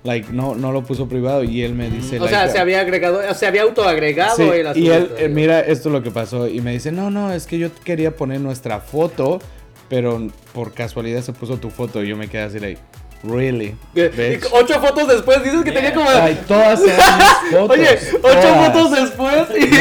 Like, no, no lo puso privado. Y él me dice,
O sea, se había agregado, se había autoagregado
Sí, y él, eh, mira, esto es lo que pasó. Y me dice, no, no, es que yo quería poner nuestra foto, pero por casualidad se puso tu foto. Y yo me quedé así, like, really? Bitch?"
ocho fotos después dices que tenía como.
Ay, todas eran fotos.
Oye, ocho
todas.
fotos después y
No,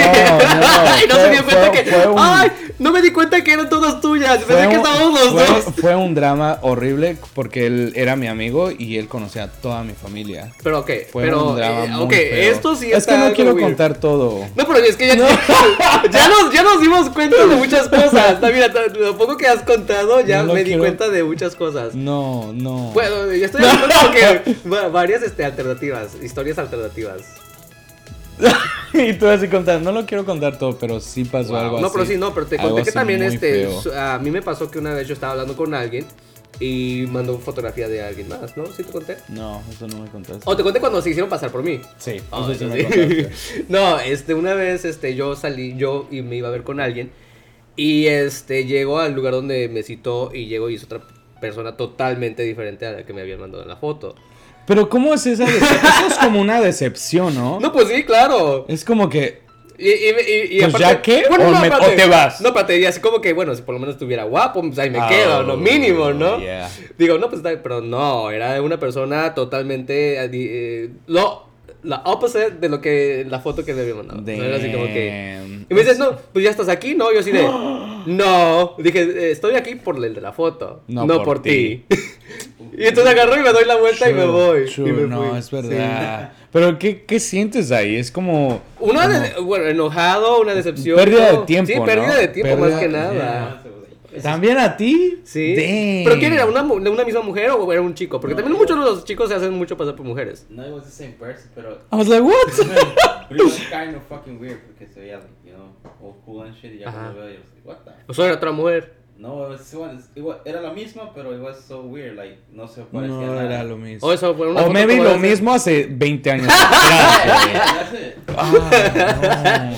no,
y no se
fue-
dio cuenta
fue-
que.
fue un-
¡Ay. No me di cuenta que eran todas tuyas. Pensé que estábamos los dos.
Fue un drama horrible porque él era mi amigo y él conocía a toda mi familia.
Pero ok,
Fue
pero
un drama
eh,
muy
ok,
feo.
esto sí
Es
está
que no quiero
weird.
contar todo.
No, pero es que ya, ya, nos, ya nos dimos cuenta de muchas cosas. Mira, lo poco que has contado ya
No
me di
quiero-
cuenta de muchas cosas.
No, no.
Bueno, ya estoy hablando como que va- varias este, alternativas, historias alternativas.
y tú así contar, no lo quiero contar todo, pero sí pasó
Wow.
algo
No,
así.
pero sí, no, pero te conté que también este,
feo.
a mí me pasó que una vez yo estaba hablando con alguien y mandó fotografía de alguien más, ¿no? ¿Sí te conté?
No, eso no me contaste.
O te conté cuando se hicieron pasar por mí.
Sí,
Ah,
eso sí
sí. no, este, una vez, este, yo salí, yo y me iba a ver con alguien y este, llego al lugar donde me citó y llego y es otra persona totalmente diferente a la que me habían mandado en la foto.
Pero ¿cómo es esa decepción? Eso es como una decepción, ¿no?
No, pues sí, claro.
Es como que...
Y, y, y, y
Pues, ¿ya qué? ¿O me- o
espérate.
te vas?
No, espérate, y así como que, bueno, si por lo menos estuviera guapo, pues ahí me
Ah,
quedo, lo mínimo, ¿no?
yeah.
Digo, no, pues pero no, era una persona totalmente, eh, lo, la opposite de lo que, la foto que le había mandado. No, Era así como que...
Damn.
Y me dices, no, pues ya estás aquí, ¿no? Yo así de, no. Dije, eh, estoy aquí por el de la foto, no,
No
por,
por
ti. y entonces agarro y me doy la vuelta y me voy.
sure,
y me
no,
fui.
es verdad. Pero ¿qué, ¿qué sientes ahí? Es como...
Una,
como-
de- bueno, enojado, una decepción.
Pérdida de tiempo,
Sí,
¿no?
pérdida de tiempo
Pérdida-
más que nada.
¿También a ti?
Sí.
Damn.
¿Pero quién era? ¿Una, una misma mujer o era un chico? Porque también muchos de los chicos se hacen mucho pasar por mujeres.
No, it was the same person, pero.
I was like, what?
But it was kind of fucking weird porque se veía, like, you know, all cool and shit. Y ya cuando veo, yo was like, what the?
O sea, era otra mujer.
No, it was, it was, it was- era la misma, pero it was so weird, like, no se parecía
No
nada.
era lo mismo.
O eso fue una
O
foto
maybe lo mismo hace 20 años. Ah, no.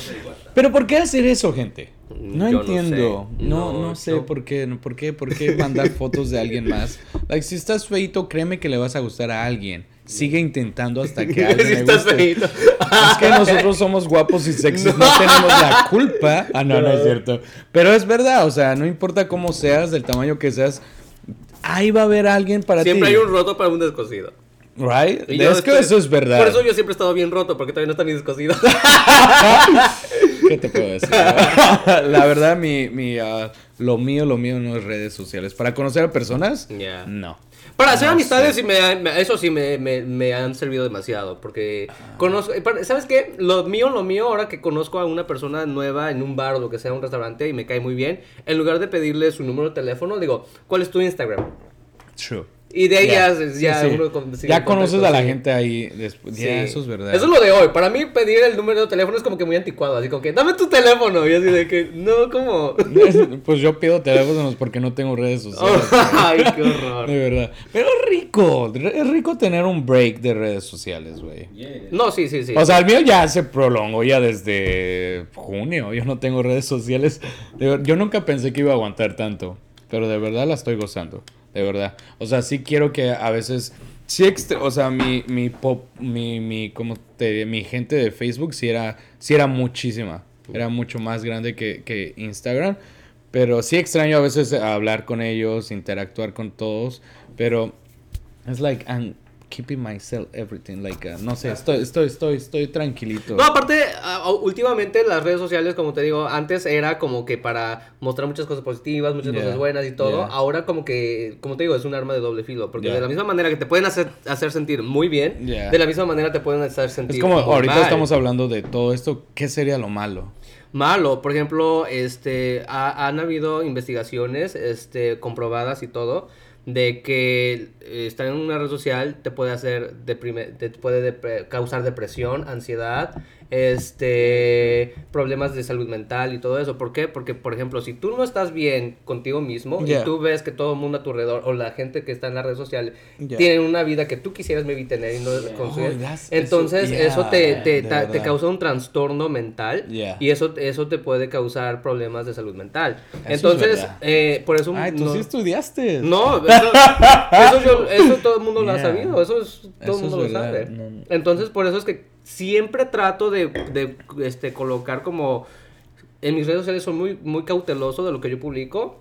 Pero ¿por qué hacer eso, gente? No
Yo no
entiendo.
sé.
No,
No,
no, sé
yo-
por qué, no, por qué, por qué mandar fotos de alguien más. Like, si estás feito, créeme que le vas a gustar a alguien. Sigue intentando hasta que alguien
Si
le
estás
guste.
feíto.
Es que nosotros somos guapos y sexys, no. tenemos la culpa. Ah, no, no es cierto. Pero es verdad, o sea, no importa cómo seas, del tamaño que seas, ahí va a haber alguien para
Siempre
ti.
hay un roto para un descosido.
Right? Es que
estoy-
eso es verdad.
Por eso yo siempre he estado bien roto, porque todavía no está ni descosido.
¿Qué te puedo decir? la verdad, mi, mi, ah, lo mío, lo mío no es redes sociales. Para conocer a personas, no.
Para hacer
No
amistades, sí me, me- eso sí me, me- me han servido demasiado. Porque
Ah.
conozco. eh, ¿Sabes qué? Lo mío, lo mío, ahora que conozco a una persona nueva en un bar o lo que sea, un restaurante y me cae muy bien, en lugar de pedirle su número de teléfono, digo, ¿cuál es tu Instagram?
True.
Y de ahí ya,
Sí,
ya
sí.
uno con- sigue
Ya
en
conoces
contacto,
a la
sí.
gente ahí después.
Sí.
Ya, eso es verdad.
Eso es lo de hoy. Para mí, pedir el número de teléfono es como que muy anticuado. Así como que, dame tu teléfono. Y así de que, no, ¿cómo?
pues yo pido teléfonos porque no tengo redes sociales.
Ay, qué horror.
De verdad. Pero es rico. Es rico tener un break de redes sociales, güey.
Yeah.
No, sí, sí, sí.
O sea, el mío ya se prolongó ya desde junio. Yo no tengo redes sociales. Yo nunca pensé que iba a aguantar tanto. Pero de verdad la estoy gozando. De verdad. O sea, sí quiero que a veces. Sí, o sea, mi, mi pop, mi, mi, como te mi gente de Facebook sí era, sí era muchísima. Era mucho más grande que, que Instagram. Pero sí extraño a veces hablar con ellos, interactuar con todos. Pero es like keeping myself everything. Like, uh, no sé, estoy, estoy, estoy, estoy tranquilito.
No, aparte, ah, últimamente las redes sociales, como te digo, antes era como que para mostrar muchas cosas positivas, muchas
Yeah,
cosas buenas y todo.
yeah.
Ahora como que, como te digo, es un arma de doble filo. Porque
Yeah.
de la misma manera que te pueden hacer, hacer sentir muy bien, de la misma manera te pueden hacer sentir
Es como
muy
ahorita
mal.
estamos hablando de todo esto. ¿Qué sería lo malo?
Malo, por ejemplo, este, ha- han habido investigaciones, este, comprobadas y todo, de que eh, estar en una red social te puede hacer deprime- te puede depre- causar depresión, ansiedad, este, problemas de salud mental y todo eso. ¿Por qué? Porque, por ejemplo, si tú no estás bien contigo mismo
Yeah.
y tú ves que todo el mundo a tu alrededor o la gente que está en las redes sociales
Yeah.
tienen una vida que tú quisieras maybe tener y no construir,
Oh, that's-
entonces
eso-
eso, te,
yeah,
te, ta- te causa un trastorno mental
Yeah.
y eso, eso te puede causar problemas de salud mental.
es
Entonces, eh, por eso...
Ay, tú
no,
sí estudiaste.
no, eso, yo- eso todo el mundo lo ha
Yeah.
sabido, eso, es, todo el mundo
es
lo sabe.
no.
Entonces, por eso es que siempre trato de, de, este, colocar como... En mis redes sociales soy muy, muy cauteloso de lo que yo publico,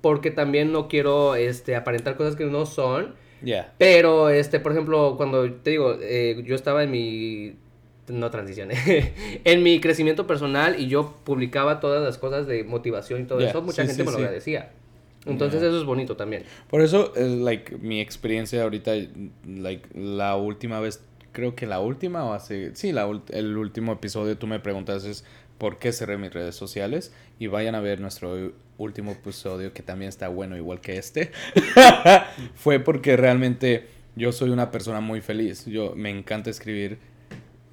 porque también no quiero este, aparentar cosas que no son.
Ya.
Pero, este, por ejemplo, cuando te digo, eh, yo estaba en mi no transicioné, en mi crecimiento personal y yo publicaba todas las cosas de motivación y todo
Yeah,
eso, mucha
sí,
gente
sí,
me lo
sí.
agradecía. Entonces
Yeah.
eso es bonito también.
Por eso, es like, mi experiencia ahorita, like, la última vez, creo que la última o hace, sí, la, el último episodio tú me preguntaste por qué cerré mis redes sociales y vayan a ver nuestro último episodio que también está bueno igual que este. Fue porque realmente yo soy una persona muy feliz. Yo me encanta escribir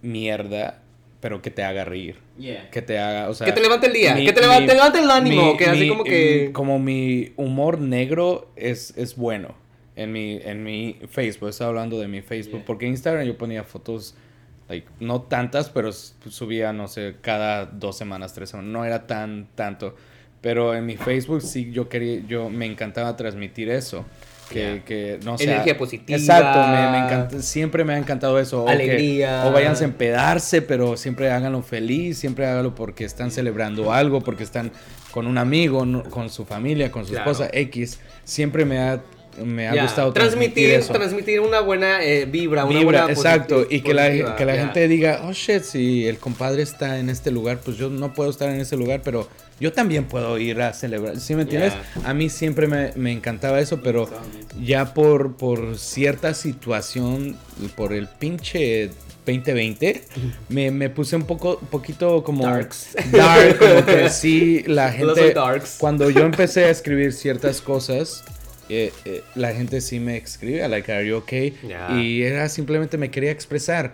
mierda, pero que te haga reír.
Yeah.
Que te haga, o sea...
Que te levante el día,
mi-
que te levante,
mi-
levante el ánimo,
mi-
que así como que...
mi- Como mi humor negro es, es bueno en mi, en mi Facebook. Estaba hablando de mi Facebook.
Yeah.
Porque en Instagram yo ponía fotos, like, no tantas, pero subía, no sé, cada dos semanas, tres semanas. No era tan, tanto. Pero en mi Facebook sí yo quería, yo me encantaba transmitir eso. Que,
Yeah.
que no sé.
Energía positiva.
Exacto, me, me encanta, siempre me ha encantado eso. o que-
Alegría.
o váyanse a empedarse, pero siempre háganlo feliz, siempre háganlo porque están celebrando algo, porque están con un amigo, con su familia, con su
Claro.
esposa X. Siempre me ha, me ha
Ya,
gustado
transmitir,
eso.
transmitir una buena eh, vibra, una
Vibra,
buena
exacto, y que la, que la
ya.
gente diga, oh shit, si el compadre está en este lugar, pues yo no puedo estar en ese lugar, pero yo también puedo ir a celebrar, ¿sí me entiendes? A mí siempre me, me encantaba eso, pero ya por, por cierta situación, por el pinche 2020, me, me puse un poco, poquito como
Darks.
dark, como que sí, la gente,
darks.
cuando yo empecé a escribir ciertas cosas, eh, eh, la gente sí me escribía, like, are you okay?
Ya.
Y era simplemente me quería expresar.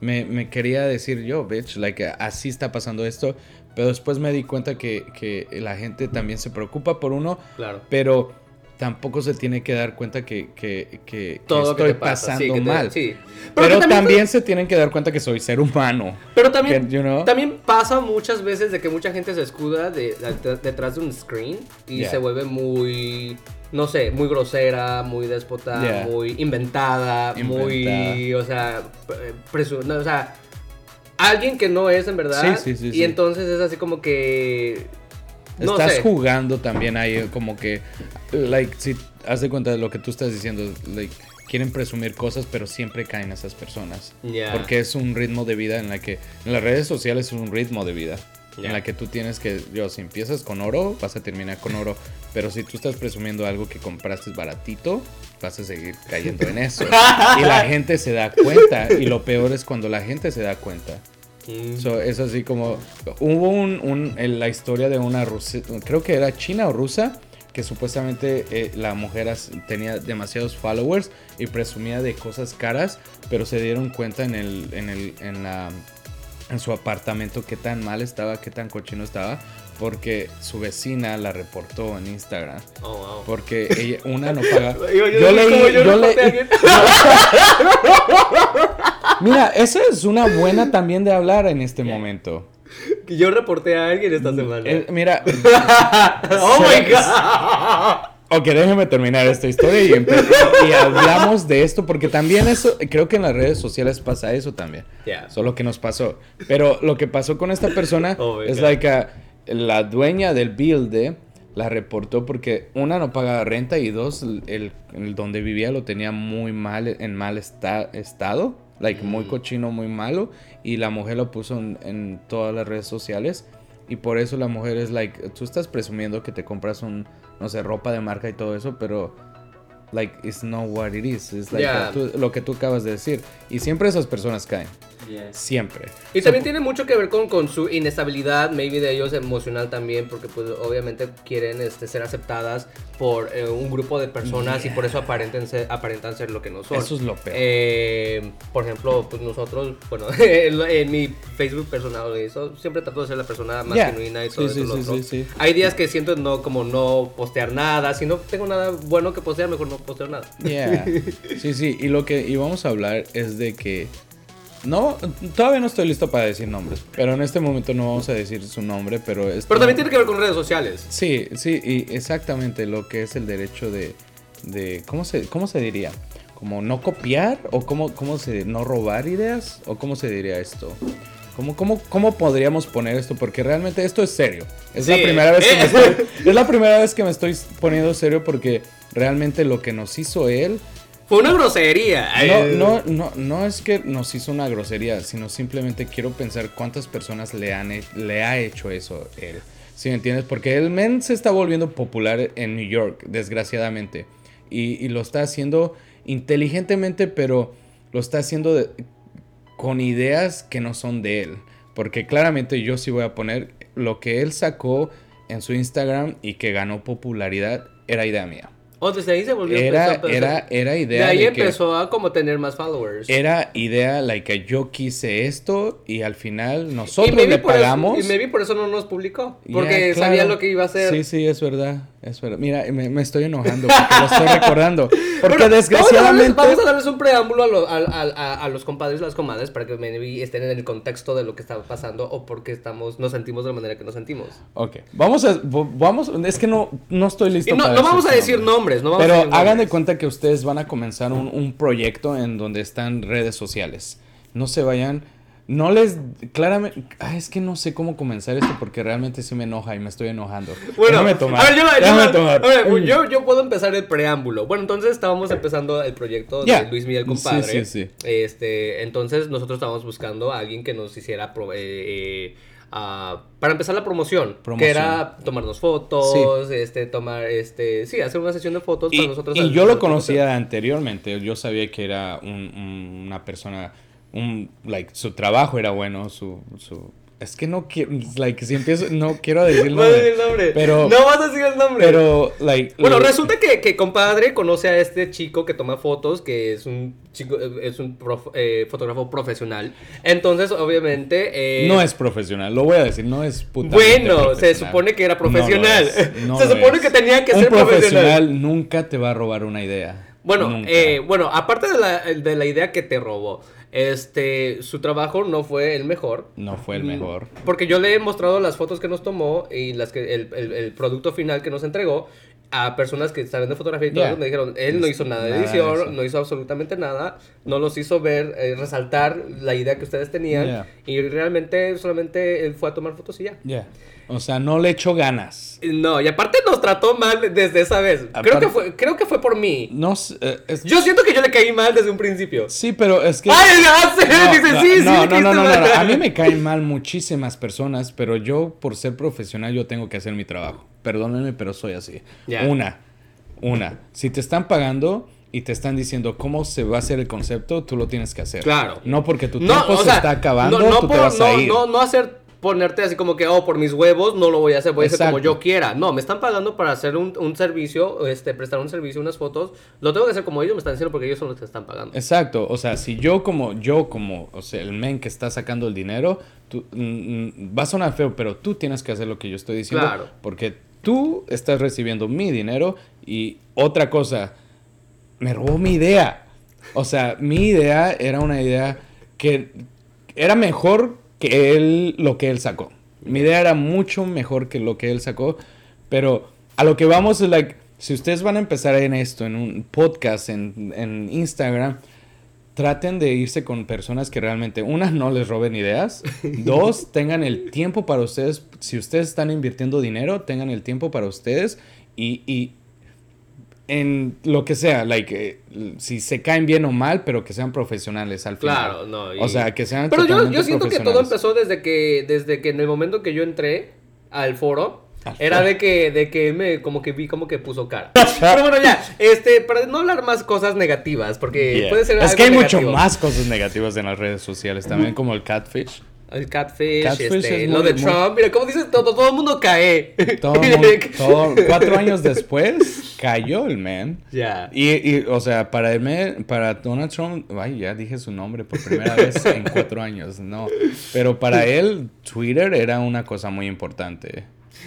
Me, me quería decir yo, bitch, like, así está pasando esto. Pero después me di cuenta que, que la gente también se preocupa por uno,
Claro.
pero tampoco se tiene que dar cuenta que, que, que- que
Todo que
estoy
te pasa, sí,
pasando
que te-
mal.
sí.
Pero,
que
también, se tienen que dar cuenta que soy ser humano.
Pero también,
que, you know?
también pasa muchas veces de que mucha gente se escuda de, de- detrás de un screen y
Yeah.
se vuelve muy, no sé, muy grosera, muy déspota,
Yeah.
muy inventada, muy, o sea, no, o sea, alguien que no es en verdad.
Sí, sí, sí,
y entonces es así como que... No
estás
sé.
jugando también ahí como que like si haz de cuenta de lo que tú estás diciendo like quieren presumir cosas pero siempre caen esas personas porque es un ritmo de vida en la que en las redes sociales es un ritmo de vida
Ya.
en la que tú tienes que yo si empiezas con oro vas a terminar con oro pero si tú estás presumiendo algo que compraste baratito vas a seguir cayendo en eso y la gente se da cuenta y lo peor es cuando la gente se da cuenta
Mm.
So, es así como. Hubo un, un- en la historia de una rusa. Creo que era china o rusa. Que supuestamente eh, la mujer as- tenía demasiados followers y presumía de cosas caras. Pero se dieron cuenta en el. En el. En la. En su apartamento qué tan mal estaba, qué tan cochino estaba. Porque su vecina la reportó en Instagram.
Oh, wow.
Porque ella, una no paga.
Yo- yo-
Yo leí-
yo
yo
reporté a
le-
alguien.
Mira, esa es una buena también de hablar en este momento.
Que Yo reporté a alguien esta semana.
Eh, mira,
oh my god.
Ok, déjeme terminar esta historia y, y hablamos de esto porque también eso, creo que en las redes sociales pasa eso también.
Ya.
Solo que nos pasó. Pero lo que pasó con esta persona
Oh
es like a- la dueña del builde la reportó porque una no pagaba renta y dos el, el donde vivía lo tenía muy mal en mal esta- estado, like muy
Mm.
cochino, muy malo y la mujer lo puso en, en todas las redes sociales y por eso la mujer es like tú estás presumiendo que te compras un no sé ropa de marca y todo eso, pero like it's not what it is, it's like
Yeah.
tú- lo que tú acabas de decir y siempre esas personas caen. Siempre.
Y también tiene mucho que ver con, con su inestabilidad, maybe de ellos emocional también, porque pues obviamente quieren este, ser aceptadas por eh, un grupo de personas y por eso aparenten ser, aparentan ser lo que no son.
Eso es lo peor.
Eh, por ejemplo, pues nosotros, bueno, en, en mi Facebook personal, eso, siempre trato de ser la persona más
Yeah.
genuina y todo
sí,
eso. lo
sí,
otro.
sí, sí.
Hay días que siento no como no postear nada, si no tengo nada bueno que postear, mejor no posteo nada.
Yeah. Sí, sí, y lo que íbamos a hablar es de que no, todavía no estoy listo para decir nombres, pero en este momento no vamos a decir su nombre, pero es
Pero también tiene que ver con redes sociales.
Sí, sí, y exactamente lo que es el derecho de, de ¿cómo se, cómo se diría? Como no copiar o cómo, cómo se, no robar ideas o cómo se diría esto. ¿Cómo, cómo, ¿Cómo podríamos poner esto? Porque realmente esto es serio. Es la primera vez que me estoy, es la primera vez que me estoy poniendo serio porque realmente lo que nos hizo él
Fue una grosería.
No, no, no, no es que nos hizo una grosería, sino simplemente quiero pensar cuántas personas le, han, le ha hecho eso él. ¿Sí me entiendes? Porque el men se está volviendo popular en New York, desgraciadamente. Y, lo está haciendo inteligentemente, pero lo está haciendo con ideas que no son de él. Porque claramente yo sí voy a poner lo que él sacó en su Instagram y que ganó popularidad era idea mía.
O desde ahí se volvió
era, era, era idea.
De ahí empezó a como tener más followers.
Era idea, like, que yo quise esto y al final nosotros le pagamos.
y maybe por eso no nos publicó. Porque sabía lo que iba a hacer.
Sí, sí, es verdad. Es verdad. Mira, me, estoy enojando porque lo estoy recordando. Porque desgraciadamente.
Vamos a, darles, un preámbulo a, los compadres y las comadres para que estén en el contexto de lo que está pasando o porque estamos, nos sentimos de la manera que nos sentimos.
Ok. Vamos a. Vamos, es que no, no estoy listo.
no, no vamos a decir nombres, no
Pero
hagan
de cuenta que ustedes van a comenzar un, un proyecto en donde están redes sociales. No se vayan no les. Claramente. es que no sé cómo comenzar esto porque realmente sí me enoja y me estoy enojando. Bueno, A ver,
yo, yo, yo, puedo empezar el preámbulo. Bueno, entonces estábamos empezando el proyecto de Luis Miguel, compadre. Sí, sí, sí. Este, entonces nosotros estábamos buscando a alguien que nos hiciera. Eh, para empezar la promoción, que era tomarnos fotos, este, tomar, este, sí, hacer una sesión de fotos
y,
para nosotros.
Y yo lo conocía anteriormente, yo sabía que era una persona un, like, su trabajo era bueno, su, su es que no quiero, like, si empiezo, no quiero decir el
nombre. el nombre. Pero, no vas a decir el nombre.
Pero, like.
Bueno, resulta que, que, compadre conoce a este chico que toma fotos, que es un chico, es un eh, fotógrafo profesional. Entonces, obviamente.
Eh, no es profesional, lo voy a decir, no es
puta. Bueno, se supone que era profesional. se supone que tenía que ser profesional. profesional
nunca te va a robar una idea.
Bueno, eh, bueno, aparte de la, de la idea que te robó. Este, su trabajo no fue el mejor.
No fue el mejor.
Porque yo le he mostrado las fotos que nos tomó y las que el, el, producto final que nos entregó a personas que saben de fotografía y todo, me dijeron, él no hizo nada de edición, no hizo absolutamente nada, no los hizo ver, eh, resaltar la idea que ustedes tenían y realmente solamente él fue a tomar fotos y ya.
Ya. O sea, no le echó ganas.
No, y aparte nos trató mal desde esa vez. creo, que fue, creo que fue por mí.
No
eh, Yo siento que yo le caí mal desde un principio.
Sí, pero es que.
¡Ay, no, no, dice, sí, sí,
no, no, no, no, A mí me caen mal muchísimas personas, pero yo, por ser profesional, yo tengo que hacer mi trabajo. Perdónenme, pero soy así. Una, una. Si te están pagando y te están diciendo cómo se va a hacer el concepto, tú lo tienes que hacer.
Claro.
No porque tu tiempo se está acabando, tú te vas a ir.
No, no hacer ponerte así como que, oh, por mis huevos no lo voy a hacer, voy a hacer como yo quiera. No, me están pagando para hacer un, un, servicio, este, prestar un servicio, unas fotos. Lo tengo que hacer como ellos me están diciendo porque ellos son los que están pagando.
Exacto, o sea, si yo como, yo como, o sea, el men que está sacando el dinero, tú, mm, va a sonar feo, pero tú tienes que hacer lo que yo estoy diciendo. Claro. Porque tú estás recibiendo mi dinero y otra cosa, me robó mi idea. O sea, mi idea era una idea que era mejor que él, lo que él sacó. Mi idea era mucho mejor que lo que él sacó, pero a lo que vamos es, like, si ustedes van a empezar en esto, en un podcast, en, en Instagram, traten de irse con personas que realmente, una, no les roben ideas, dos, tengan el tiempo para ustedes, si ustedes están invirtiendo dinero, tengan el tiempo para ustedes y, y en lo que sea, like, eh, si se caen bien o mal, pero que sean profesionales al final.
Claro, no.
O sea, que sean
Pero yo, yo siento que todo empezó desde que, desde que en el momento que yo entré al foro, era de que, de que me como que vi como que puso cara. Pero bueno, ya, este, para no hablar más cosas negativas, porque puede ser
Es que hay mucho más cosas negativas en las redes sociales, también como el catfish.
El catfish, este, lo de Trump. Mira, como dices, todo, todo el mundo cae.
Todo, todo cuatro años después cayó el man.
Ya.
Y, y, o sea, para el man, para Donald Trump, ay, ya dije su nombre por primera vez en cuatro años, no. Pero para él, Twitter era una cosa muy importante.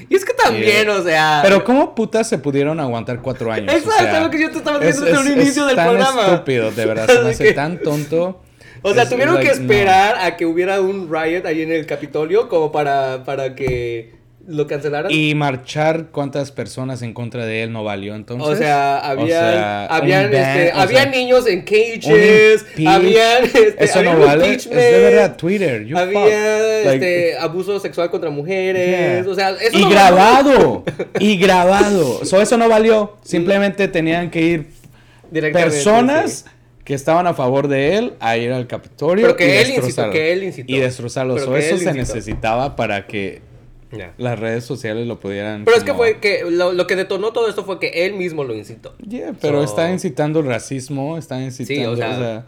Y es que también, o sea.
Pero ¿cómo putas se pudieron aguantar cuatro años?
Exacto, lo que yo te estaba diciendo desde el inicio del programa.
Es tan estúpido, de verdad. Se me hace tan tonto.
O sea, tuvieron que esperar a que hubiera un riot ahí en el Capitolio como para, para que lo cancelaran.
Y marchar cuántas personas en contra de él no valió entonces.
O sea, había, habían, este, había niños en cages, habían, este,
eso no vale. Es de verdad Twitter.
había este, abuso sexual contra mujeres. O sea, eso
y grabado, y grabado. So, eso no valió. Simplemente tenían que ir personas. Que estaban a favor de él a ir al Capitolio
Pero que
y
él incitó,
destrozarlo.
que él incitó.
Y destrozarlos.
Pero
O eso se
incitó.
necesitaba para que las redes sociales lo pudieran.
Pero es que fue que lo, lo que detonó todo esto fue que él mismo lo incitó.
Yeah, pero
So-
está incitando el racismo, está incitando.
o sea,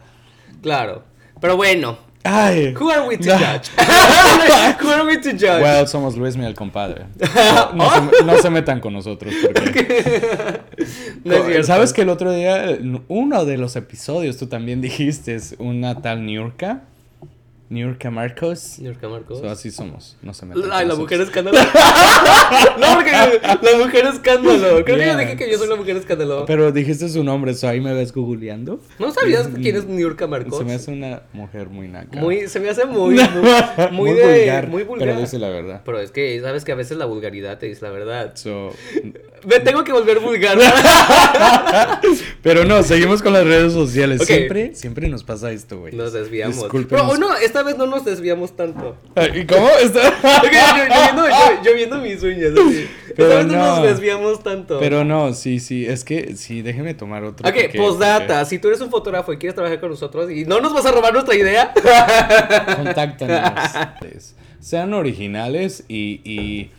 Claro. Pero bueno,
Ay.
who are we to
No.
judge? who are we to judge?
Well, somos Luis mi el compadre. No, no se, no se metan con nosotros porque.
No.
¿Sabes que el otro día, uno de los episodios, tú también dijiste, es una tal Niurka? Niurka Marcos.
Señor Camargo.
So, así somos, no se metan
Ay, la mujer escándalo. no, porque la mujer escándalo. Creo que
Yeah.
yo dije que yo soy la mujer escándalo.
Pero dijiste su nombre, so ahí me ves googleando.
¿No sabías quién es Niurka Marcos?
Se me hace una mujer muy naca.
Muy, se me hace muy, muy, muy, de,
vulgar,
muy vulgar.
Pero dice la verdad.
Pero es que sabes que a veces la vulgaridad te dice la verdad.
So,
Me tengo que volver vulgar.
pero no, seguimos con las redes sociales. Siempre, siempre nos pasa esto, güey.
Nos desviamos.
Discúlpenos.
Pero no, esta vez no nos desviamos tanto.
¿Y cómo está?
Yo, yo viendo, yo- yo viendo mis uñas. Así.
Pero
esta vez no.
no.
nos desviamos tanto.
Pero no, sí, sí, es que sí, déjeme tomar otro.
Ok,
porque-
postdata, si tú eres un fotógrafo y quieres trabajar con nosotros y no nos vas a robar nuestra idea,
porque- Contáctanos. Sean originales y, y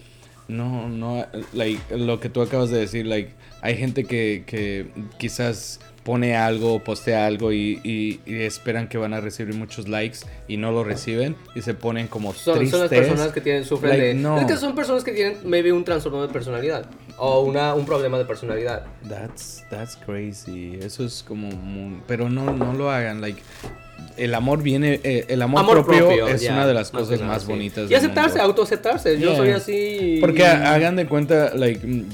no, no, like, lo que tú acabas de decir, like, hay gente que, que quizás pone algo, postea algo y, y- y esperan que van a recibir muchos likes y no lo reciben y se ponen como
son,
tristes.
son las personas que tienen, sufren
Like,
de...
no.
Es que son personas que tienen maybe un trastorno de personalidad o una, un problema de personalidad.
That's, that's crazy. Eso es como muy- Pero no, no lo hagan. Like, el amor viene. eh, el amor, propio, es una de las cosas más
sí.
bonitas.
Y aceptarse, autoaceptarse. Yo
Yeah.
soy así.
Porque hagan de cuenta, like,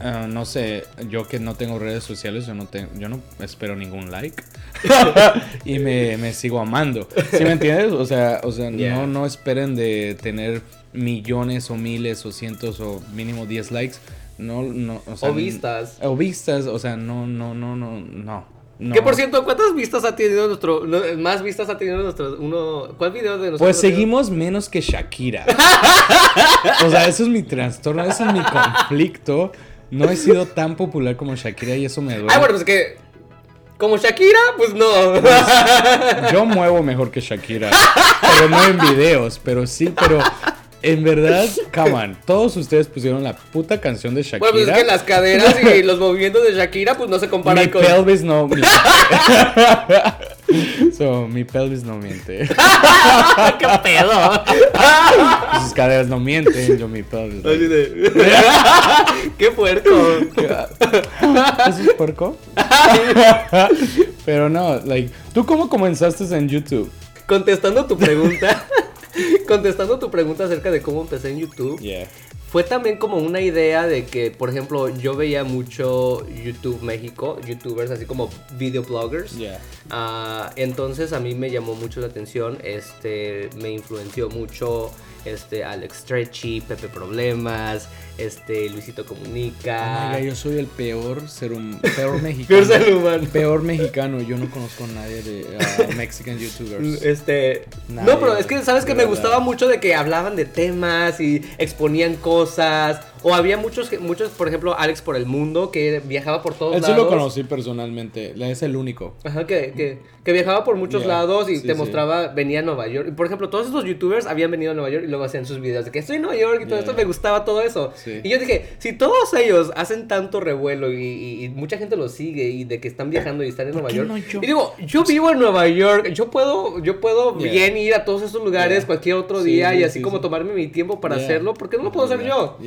ah, no sé, yo que no tengo redes sociales, yo no tengo, yo no espero ningún like y me, me sigo amando. ¿Sí me entiendes? O sea, o sea,
Yeah.
no, no esperen de tener millones o miles o cientos o mínimo 10 likes. No, no, o sea,
O vistas.
O vistas, o sea, no, no, no, no, no. No.
Que por cierto, ¿cuántas vistas ha tenido nuestro. no, más vistas ha tenido nuestro. Uno, ¿Cuál video de nosotros?
Pues seguimos menos que Shakira. o sea, eso es mi trastorno, eso es mi conflicto. No he sido tan popular como Shakira y eso me duele.
Ah, bueno, pues que. Como Shakira, pues no.
Yo muevo mejor que Shakira, pero no en videos, pero sí, pero en verdad, come on, todos ustedes pusieron la puta canción de Shakira.
bueno, pues es que las caderas y los movimientos de Shakira, pues no se comparan
mi
con.
pelvis no miente. so, mi pelvis no miente.
¡Qué pedo!
Sus caderas no mienten, yo mi pelvis. no
de- ¡Qué puerco!
¿Eso es puerco? Pero no, like, ¿tú cómo comenzaste en YouTube?
Contestando tu pregunta. Contestando tu pregunta acerca de cómo empecé en YouTube.
Yeah.
Fue también como una idea de que, por ejemplo, yo veía mucho YouTube México, youtubers así como videobloggers.
Yeah.
Ah, entonces a mí me llamó mucho la atención, este, me influenció mucho este Alex Stretchy, Pepe Problemas, este Luisito Comunica.
My God, yo soy el peor ser un peor mexicano.
Peor ser humano.
Peor mexicano. Yo no conozco a nadie de uh, Mexican YouTubers.
Este,
Nadie,
no, pero es que sabes que me
verdad.
gustaba mucho de que hablaban de temas y exponían cosas. O había muchos, muchos, por ejemplo, Alex por el mundo, que viajaba por todos
Él sí
lados.
lo conocí personalmente. Es el único.
Ajá, que, que, que viajaba por muchos
Yeah,
lados y
sí,
te
sí.
mostraba, venía a Nueva York. Y por ejemplo, todos estos youtubers habían venido a Nueva York y luego hacían sus videos de que estoy en Nueva York y todo
Yeah.
esto, me gustaba todo eso.
Sí.
Y yo dije, si todos ellos hacen tanto revuelo y, y- y mucha gente los sigue y de que están viajando y están en
¿Por
Nueva York.
no yo?
Y digo, yo vivo en Nueva York, yo puedo, yo puedo
Yeah.
bien ir a todos estos lugares cualquier otro
Sí,
día
sí,
y así
sí,
como
sí.
tomarme mi tiempo para hacerlo, ¿por qué no lo puedo hacer yo?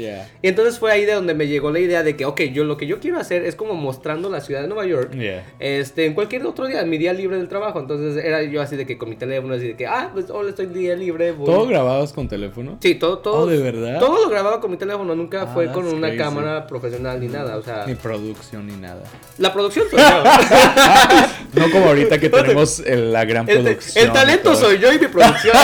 Y entonces fue ahí de donde me llegó la idea de que, ok, yo lo que yo quiero hacer es como mostrando la ciudad de Nueva York.
Yeah.
Este, en cualquier otro día, mi día libre del trabajo. Entonces era yo así de que con mi teléfono, así de que, ah, pues hola, estoy día libre. voy.
¿Todo grababas con teléfono?
Sí, todo, todo.
Oh, ¿de verdad?
Todo lo grababa con mi teléfono, nunca
Ah,
fue con una
crazy.
cámara profesional ni nada. O sea,
Ni producción ni nada.
la producción soy yo.
No como ahorita que tenemos la gran
el,
producción.
el talento soy yo y mi producción.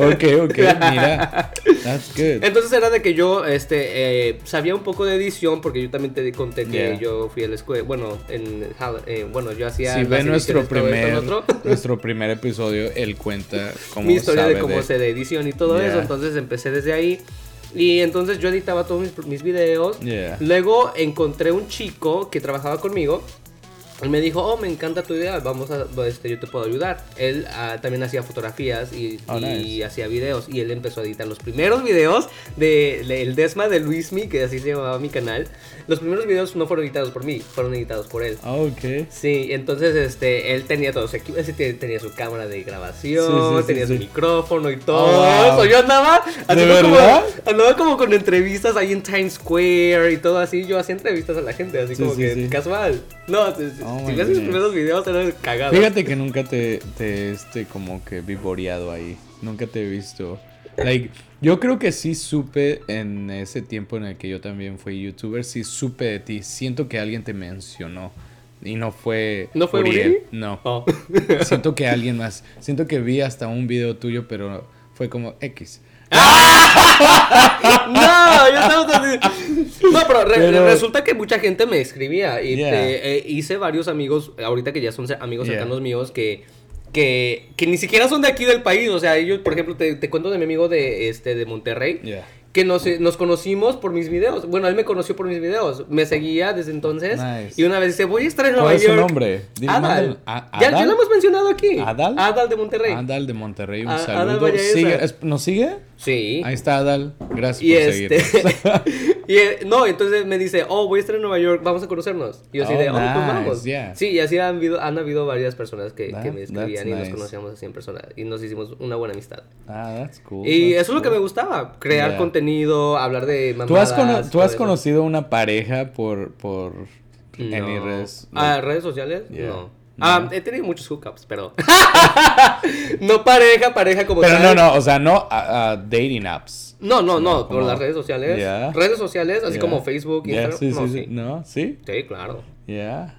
Ok, ok, mira. That's good.
Entonces era de que yo este, eh, sabía un poco de edición porque yo también te conté que
Yeah.
yo fui a la escuela, bueno, en, eh, bueno, yo hacía
Si ve nuestro primer, nuestro primer episodio, él cuenta cómo
mi historia de cómo se de edición y todo
Yeah.
eso. Entonces empecé desde ahí. Y entonces yo editaba todos mis, mis videos.
Yeah.
Luego encontré un chico que trabajaba conmigo. Él me dijo, oh, me encanta tu idea, vamos a, este, yo te puedo ayudar. Él ah, también hacía fotografías y,
Oh,
y
nice.
hacía videos. Y él empezó a editar los primeros videos de, de el Desma de Luismi, que así se llamaba mi canal. Los primeros videos no fueron editados por mí, fueron editados por él.
Ah, ok.
Sí, entonces este, él tenía todo su equipo, ese te- tenía su cámara de grabación,
Sí, sí, sí,
tenía su
sí.
micrófono y todo
Oh, wow.
Yo andaba, haciendo como, andaba como con entrevistas ahí en Times Square y todo así. Yo hacía entrevistas a la gente, así
Sí,
como
sí,
que
sí.
casual. No, si, si-
Oh,
si ves mis primeros videos eran cagados.
Fíjate que nunca te, te este, como que vivoreado ahí. Nunca te he visto. Like, yo creo que sí supe en ese tiempo en el que yo también fui youtuber, sí supe de ti. Siento que alguien te mencionó. Y no fue.
¿No fue
Uriel.
Uriel?
No.
Oh.
Siento que alguien más. Siento que vi hasta un video tuyo, pero fue como X.
No, yo estaba así. No, pero, re-
Pero-
resulta que mucha gente me escribía. Y
Yeah.
te- eh, hice varios amigos, ahorita que ya son amigos
Yeah.
cercanos míos, que, que, que ni siquiera son de aquí del país. O sea, ellos, por ejemplo, te, te cuento de mi amigo de, este, de Monterrey.
Yeah.
Que nos, eh, nos conocimos por mis videos. Bueno, él me conoció por mis videos. Me seguía desde entonces.
Nice.
Y una vez dice, voy a estar en Nueva
¿Cuál es su
York.
nombre? Dile,
Adal. Ya, ya lo hemos mencionado aquí.
¿Adal?
Adal de Monterrey.
Adal de Monterrey, un
Adal
saludo. Sigue- ¿Nos sigue?
Sí.
Ahí está Adal. Gracias
Y
por
este. y eh, no, entonces me dice, oh, voy a estar en Nueva York, vamos a conocernos. Y yo así
Oh,
de, oh, pues
nice,
vamos.
yeah.
Sí, y así han habido, han habido varias personas que, que
That-
me escribían y nos
nice.
conocíamos así en persona. Y nos hicimos una buena amistad.
Ah, that's cool.
y
that's
eso es lo que me
cool.
gustaba, crear
Yeah.
contenido, hablar de mamadas.
¿Tú has, cono- tú has conocido una pareja por, por any
No.
redes?
Ah, ¿redes sociales?
Yeah.
No.
No.
Ah, he tenido muchos hookups, pero... no pareja, pareja como
Pero no,
tal.
no, o sea, no a, a dating apps.
No, no, no, por las redes sociales.
Yeah.
Redes sociales, así
Yeah.
como Facebook,
Yeah,
Instagram.
sí,
no,
sí,
sí.
¿No? ¿Sí?
Sí, claro.
Yeah.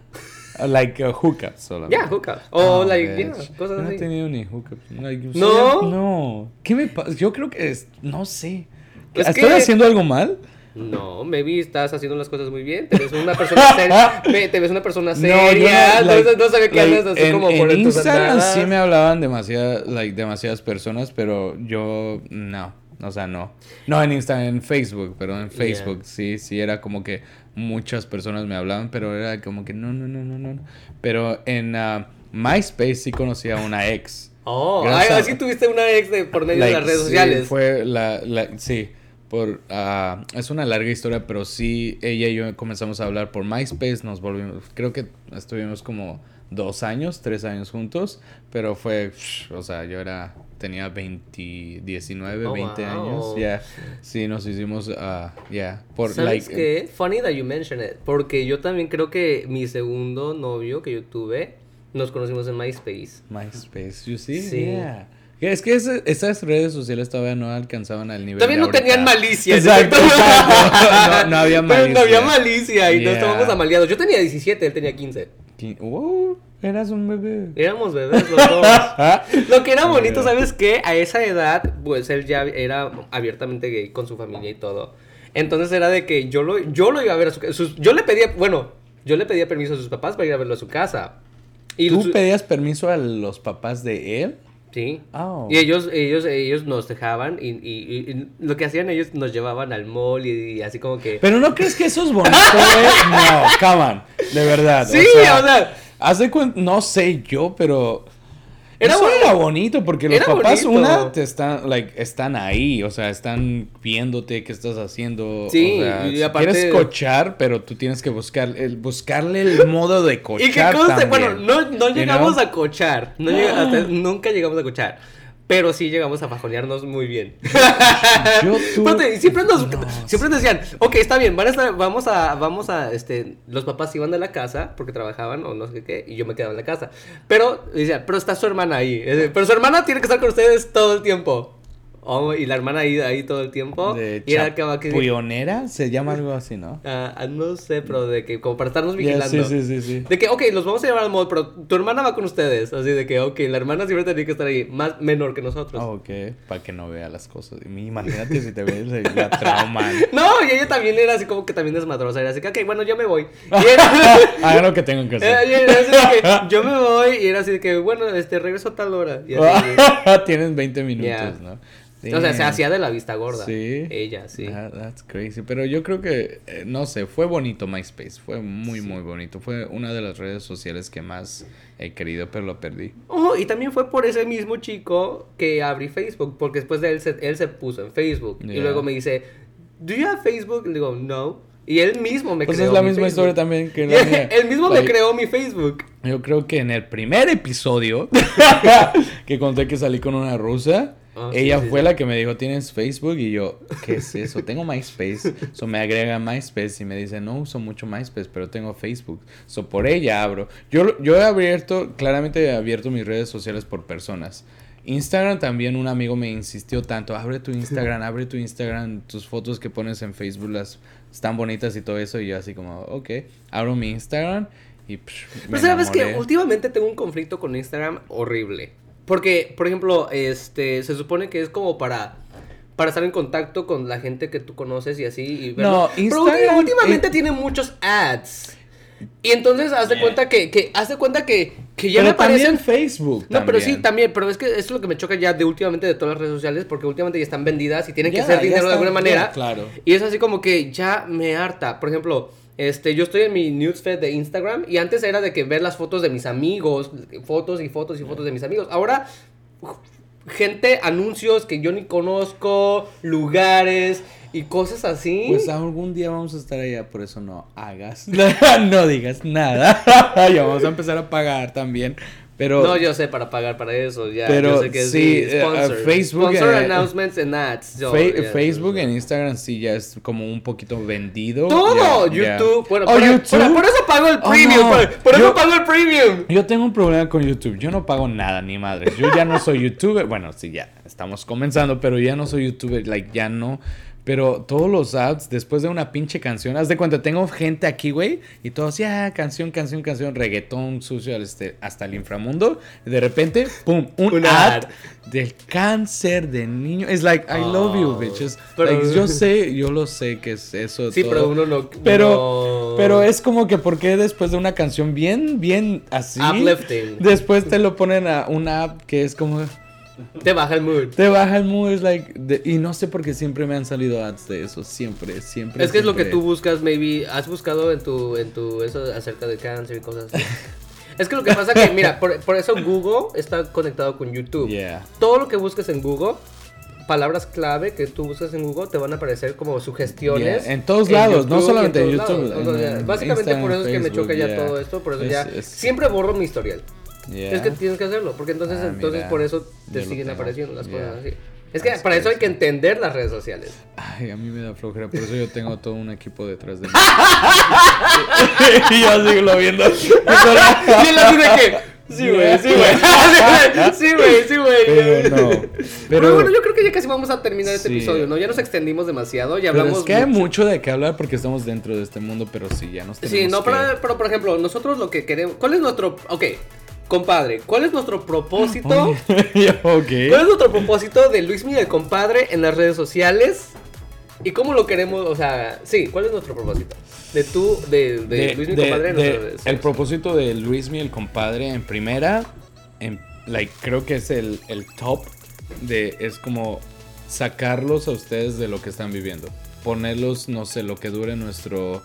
Uh, Like uh, hookups solo.
Ya, hookups. O,
Oh,
like, yeah, cosas
Yo no he
así.
tenido ni hookups. Like,
¿No?
No. ¿Qué me pasa? Yo creo que es. No sé.
Es
¿Estoy
que-
haciendo algo mal?
No, maybe estás haciendo las cosas muy bien. Te ves una persona seria. te ves una persona
No,
seria.
yo
No,
like-
no, sabía que
like,
andas así
en,
como
en
por
Instagram sí me hablaban demasiadas, like, demasiadas personas, pero yo no. O sea, no. No en Instagram, en Facebook, pero en Facebook sí, sí era como que muchas personas me hablaban, pero era como que no, no, no, no, no. Pero en ah, MySpace sí conocí a una ex.
Oh, así tuviste una ex de, por medio de las redes
sí,
sociales.
Fue la, la- sí, por, ah, es una larga historia, pero sí, ella y yo comenzamos a hablar por MySpace, nos volvimos, creo que estuvimos como dos años, tres años juntos, pero fue, o sea, yo era, tenía 20, 19,
Oh,
20 años, ya, sí, nos hicimos, ah, ya, por,
¿Sabes
like,
qué? Funny that you mention it. Porque yo también creo que mi segundo novio que yo tuve, nos conocimos en MySpace.
MySpace, you see,
Sí.
yeah. Es que ese- esas redes sociales todavía no alcanzaban al nivel
También no tenían malicia.
Exacto. No, no había
Pero
malicia.
no había malicia y no
Yeah.
estábamos amaliados. Yo tenía 17, él tenía 15.
Qui- Wow, eras un bebé.
Éramos bebés los dos. Lo que era bonito, ¿sabes qué? A esa edad, pues él ya era abiertamente gay con su familia y todo. Entonces era de que yo lo, yo lo iba a ver a su casa. Yo le pedía, bueno, yo le pedía permiso a sus papás para ir a verlo a su casa. Y
¿Tú
su-
pedías permiso a los papás de él?
Sí.
Oh.
Y ellos, ellos, ellos nos dejaban y, y- y lo que hacían ellos nos llevaban al mall y, y así como que...
Pero no crees que eso es bonito, güey. No, on. De verdad.
Sí, o sea-
Haz de cuenta, no sé yo, pero.
Era
eso
bonito.
era bonito porque los papás,
bonito.
una, te están, like, están ahí, o sea, están viéndote qué estás haciendo.
Sí,
o sea,
y aparte-
quieres cochar, pero tú tienes que buscar, el, buscarle el modo de cochar.
Y que conste,
también,
bueno, no, no
you
llegamos
know?
a cochar. No llega- hasta- nunca llegamos a cochar. Pero sí llegamos a fajonearnos muy bien.
Yo tuve-
Espérate, y siempre nos,
No,
siempre nos decían, ok, está bien, van a estar- vamos a, vamos a, este, los papás iban de la casa porque trabajaban o no sé qué, y yo me quedaba en la casa. Pero, decían, pero está su hermana ahí. Pero su hermana tiene que estar con ustedes todo el tiempo. Oh, y la hermana ahí, ahí todo el tiempo.
De
y era que...
Se llama algo así, ¿no?
Ah, no sé, pero de que como para estarnos vigilando.
sí, sí, sí, sí.
De que, ok, los vamos a llevar al mall, pero tu hermana va con ustedes. Así de que, ok, la hermana siempre tenía que estar ahí, más menor que nosotros.
Ah, ok, para que no vea las cosas. Y Imagínate si te ves la trauma.
No, y ella también era así como que también desmadrosa. Era así que, ok, bueno, yo me voy. Y era,
Hagan lo que tengan que
era- y
hacer.
era así de que, yo me voy. Y era así de que, bueno, este, regreso a tal hora. Y así
Tienen 20 minutos,
Ya.
¿no?
O sea, se hacía de la vista gorda. Sí. Ella, sí.
that's crazy. Pero yo creo que, eh, no sé, fue bonito MySpace. Fue muy, muy bonito. Fue una de las redes sociales que más he querido, pero lo perdí.
Oh, y también fue por ese mismo chico que abrí Facebook. Porque después de él se, él se puso en Facebook. Y luego me dice, ¿Do you have Facebook? Le digo, no. Y él mismo me
pues creó. Pues es la misma historia también que
la Él mismo me creó mi Facebook.
Yo creo que en el primer episodio que conté que salí con una rusa, ah, ella fue la que me dijo, ¿tienes Facebook? Y yo, ¿qué es eso? Tengo MySpace. So me agrega MySpace y me dice, no uso mucho MySpace, pero tengo Facebook. So por ella abro. Yo, yo he abierto, claramente he abierto mis redes sociales por personas. Instagram también un amigo me insistió tanto, abre tu Instagram, abre tu Instagram, tus fotos que pones en Facebook las están bonitas y todo eso y yo así como, ok, abro mi Instagram y...
Pero sabes que últimamente tengo un conflicto con Instagram horrible. Porque, por ejemplo, este, se supone que es como para para estar en contacto con la gente que tú conoces y así. Y no, Instagram, Pero últimamente tiene muchos ads. Y entonces haz de cuenta que, que haz de cuenta que, que ya me aparecen
Facebook.
No, pero sí, también, pero es que eso es lo que me choca ya de últimamente de todas las redes sociales, porque últimamente ya están vendidas y tienen que hacer dinero de alguna manera.
claro.
Y es así como que ya me harta. Por ejemplo, este, yo estoy en mi newsfeed de Instagram y antes era de que ver las fotos de mis amigos, fotos y fotos y fotos de mis amigos. Ahora, gente, anuncios que yo ni conozco, lugares y cosas así.
Pues algún día vamos a estar allá, por eso no hagas, no digas nada. ya vamos a empezar a pagar también. Pero,
no, yo sé para pagar para eso, ya.
Pero
yo sé que
sí, eh, Facebook.
Sponsor announcements and ads.
Facebook en Instagram sí ya es como un poquito vendido.
Todo, YouTube. Bueno, oh, por, YouTube? Por, eso pago el oh, premium. por, eso pago el premium.
Yo tengo un problema con YouTube. Yo no pago nada, ni madre. Yo ya no soy YouTuber. Bueno, sí, ya estamos comenzando, pero ya no soy YouTuber. Like, ya no pero todos los ads, después de una pinche canción, haz de cuenta, tengo gente aquí, güey, y todos, ya, canción, canción, canción, reggaetón sucio este, hasta el inframundo. Y de repente, pum, un, ad, del cáncer de niño. Es like, I love you, oh, bitches. Pero, yo sé, yo lo sé que es eso.
Sí, pero uno no.
Pero, pero es como que, ¿por qué después de una canción bien, bien así?
Uplifting.
Después te lo ponen a una app que es como.
Te baja el mood.
Te baja el mood, like, y no sé por qué siempre me han salido ads de eso, siempre, siempre.
Es que es lo que tú buscas, maybe, has buscado en tu, en tu, eso acerca de cáncer y cosas así. es que lo que pasa que, mira, por, eso Google está conectado con YouTube. Todo lo que busques en Google palabras clave que tú buscas en Google te van a aparecer como sugestiones.
En todos lados, no solamente en YouTube.
básicamente por eso es que me choca ya todo esto, por eso ya siempre borro mi historial. Es que tienes que hacerlo, porque entonces, ah, entonces por eso te siguen apareciendo las cosas así. Es que para eso hay que entender las redes sociales.
Ay, a mí me da flojera, por eso yo tengo todo un equipo detrás de mí. y yo sigo viendo.
y él así de que. Sí, güey, sí, güey. sí, güey, sí, güey.
Pero no.
Pero, bueno, yo creo que ya casi vamos a terminar este episodio, ¿no? Ya nos extendimos demasiado, ya hablamos.
Pero es que hay mucho de qué hablar porque estamos dentro de este mundo, pero sí, ya nos
tenemos Sí, no, pero, pero por ejemplo, nosotros lo que queremos. ¿Cuál es nuestro. Ok, Compadre, ¿cuál es nuestro propósito? ¿Cuál es nuestro propósito de Luis Miguel Compadre en las redes sociales? ¿Y cómo lo queremos? O sea, sí, ¿cuál es nuestro propósito? De tú, de, de, Luis Miguel Compadre en las redes sociales.
El propósito de Luis Miguel Compadre en primera, en, like, creo que es el, el top de, es como sacarlos a ustedes de lo que están viviendo. Ponerlos, no sé, lo que dure nuestro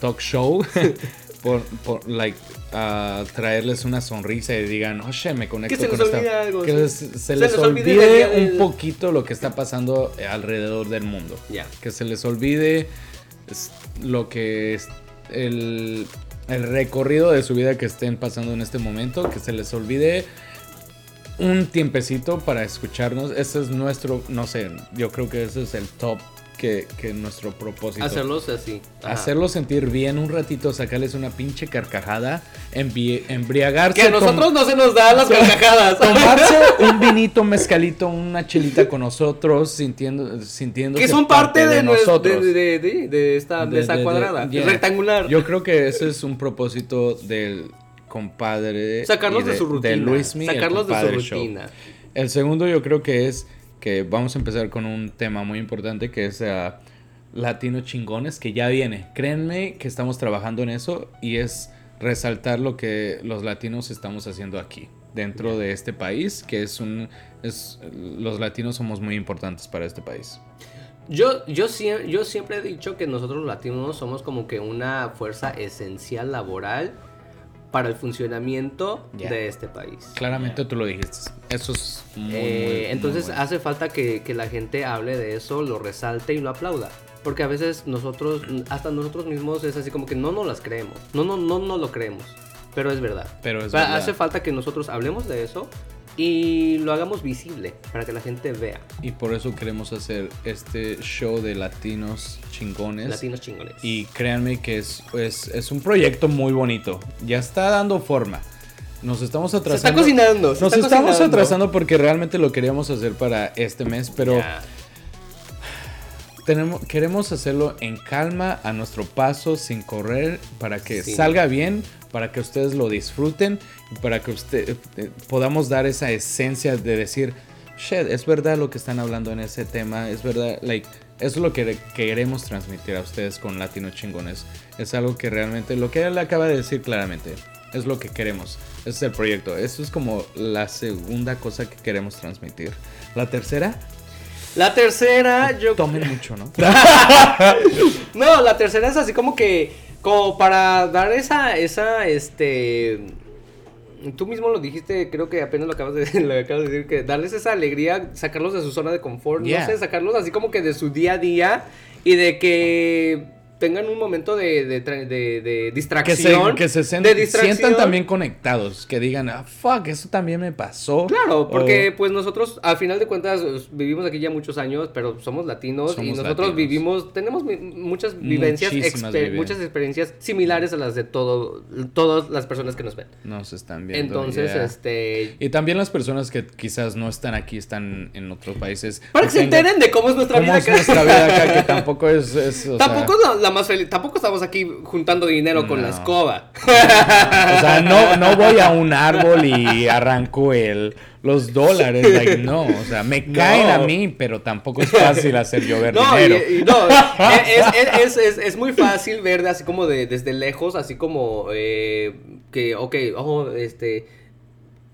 talk show. por, por like, a traerles una sonrisa y digan, oye, me conecto con esta. Algo, que se, les, olvide, un poquito lo que está pasando alrededor del mundo. Que se les olvide lo que es el, el recorrido de su vida que estén pasando en este momento. Que se les olvide un tiempecito para escucharnos. Ese es nuestro, no sé, yo creo que ese es el top que, que nuestro propósito.
Hacerlos así.
Hacerlos sentir bien un ratito, sacarles una pinche carcajada, embriagarse.
Que a nosotros no se nos dan las carcajadas.
Tomarse un vinito, mezcalito, una chelita con nosotros, sintiendo, sintiendo
que son parte, de, nosotros. De, de, esta, de, esta cuadrada, rectangular.
Yo creo que ese es un propósito del compadre.
Sacarlos de, su rutina.
De Luis
Sacarlos de su rutina.
El segundo yo creo que es que vamos a empezar con un tema muy importante que es uh, Latino Chingones, que ya viene. Créanme que estamos trabajando en eso y es resaltar lo que los latinos estamos haciendo aquí. dentro de este país, que es un... Es, los latinos somos muy importantes para este país.
Yo, yo, yo siempre he dicho que nosotros los latinos somos como que una fuerza esencial laboral para el funcionamiento de este país.
Claramente tú lo dijiste. Eso es muy,
eh, Entonces hace falta que, que, la gente hable de eso, lo resalte y lo aplauda. Porque a veces nosotros, hasta nosotros mismos es así como que no nos las creemos. No, no, no, no lo creemos. Pero es verdad.
Pero es
verdad. Hace falta que nosotros hablemos de eso y lo hagamos visible para que la gente vea.
Y por eso queremos hacer este show de latinos chingones.
Latinos chingones.
Y créanme que es, es, un proyecto muy bonito. Ya está dando forma. Nos estamos atrasando.
Se está cocinando.
nos estamos atrasando porque realmente lo queríamos hacer para este mes, pero tenemos, queremos hacerlo en calma, a nuestro paso, sin correr, para que salga bien, para que ustedes lo disfruten para que usted, eh, podamos dar esa esencia de decir, shit, es verdad lo que están hablando en ese tema, es verdad, like, eso es lo que queremos transmitir a ustedes con Latino Chingones. Es algo que realmente, lo que él acaba de decir claramente, es lo que queremos. Ese es el proyecto. Eso es como la segunda cosa que queremos transmitir. La tercera.
La tercera, yo.
Tomen mucho, ¿no?
no, la tercera es así como que. Como para dar esa. Esa. Este tú mismo lo dijiste, creo que apenas lo acabas de, decir, que darles esa alegría, sacarlos de su zona de confort, no sé, sacarlos así como que de su día a día y de que tengan un momento de, de, de, distracción.
Que se, sientan también conectados, que digan, ah, fuck, eso también me pasó.
Claro, porque pues nosotros, al final de cuentas, vivimos aquí ya muchos años, pero somos latinos y nosotros vivimos, tenemos muchas vivencias, muchas experiencias similares a las de todo, todas las personas que nos ven.
Nos están viendo.
Entonces, este...
Y también las personas que quizás no están aquí, están en otros países.
Para que, se enteren de cómo es nuestra vida
acá. nuestra vida acá, que tampoco es...
tampoco más feliz. Tampoco estamos aquí juntando dinero con la escoba.
O sea, no, no voy a un árbol y arranco el, los dólares. no, o sea, me caen a mí, pero tampoco es fácil hacer llover dinero.
no, es, es, es, muy fácil ver así como de, desde lejos, así como eh, que, ok, ojo, este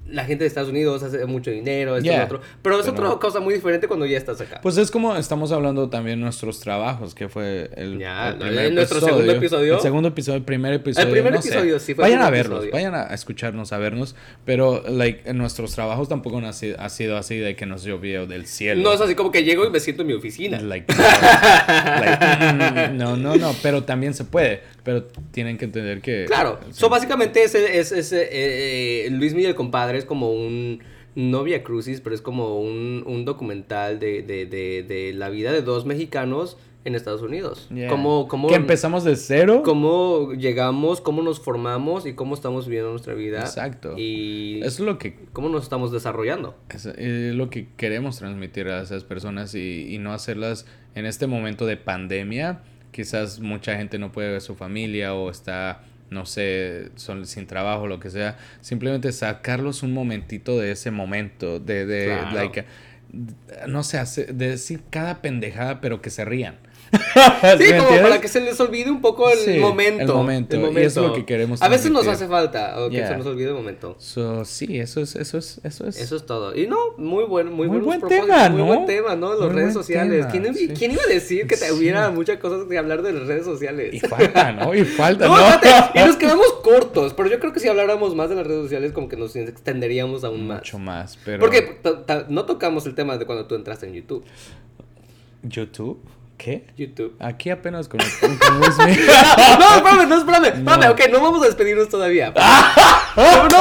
la gente de Estados Unidos hace mucho dinero, esto y otro. Pero es otra cosa muy diferente cuando ya estás acá.
Pues es como estamos hablando también de nuestros trabajos, que fue el,
ya, nuestro segundo episodio.
El segundo episodio, el primer episodio.
El primer episodio, sí
fue Vayan a verlos, vayan a escucharnos, a vernos. Pero, like, en nuestros trabajos tampoco ha sido, ha sido así de que nos llovió del cielo.
No es así como que llego y me siento en mi oficina.
Like, no, no, no, pero también se puede. Pero tienen que entender que.
Claro. So, básicamente, ese, es, es eh, eh, Luis Miguel, compadre, es como un novia crucis, pero es como un, documental de, la vida de dos mexicanos en Estados Unidos. Como, como,
que empezamos de cero.
Cómo llegamos, cómo nos formamos y cómo estamos viviendo nuestra vida.
Exacto.
Y
es lo que...
Cómo nos estamos desarrollando.
Es, lo que queremos transmitir a esas personas y, y no hacerlas en este momento de pandemia. Quizás mucha gente no puede ver a su familia o está no sé, son sin trabajo, lo que sea, simplemente sacarlos un momentito de ese momento, de, de like, no sé, de decir cada pendejada, pero que se rían.
sí, como para que se les olvide un poco el, momento, el
momento. Y eso es lo que queremos.
A veces nos hace falta que se nos olvide el momento.
sí, eso es, eso es, eso es.
Eso es todo. Y no, muy buen, muy,
muy buen tema,
¿no? Muy buen tema, ¿no? Las redes sociales. ¿Quién, ¿Quién, iba a decir que te hubiera muchas cosas de hablar de las redes sociales?
Y falta, ¿no? Y falta, ¿no?
y nos quedamos cortos, pero yo creo que si habláramos más de las redes sociales, como que nos extenderíamos aún más.
Mucho más, pero.
Porque no tocamos el tema de cuando tú entraste en YouTube.
¿YouTube? ¿Qué?
YouTube.
Aquí apenas con,
con no, espérame, no, espérame. Espérame, ok, no vamos a despedirnos todavía. no, no,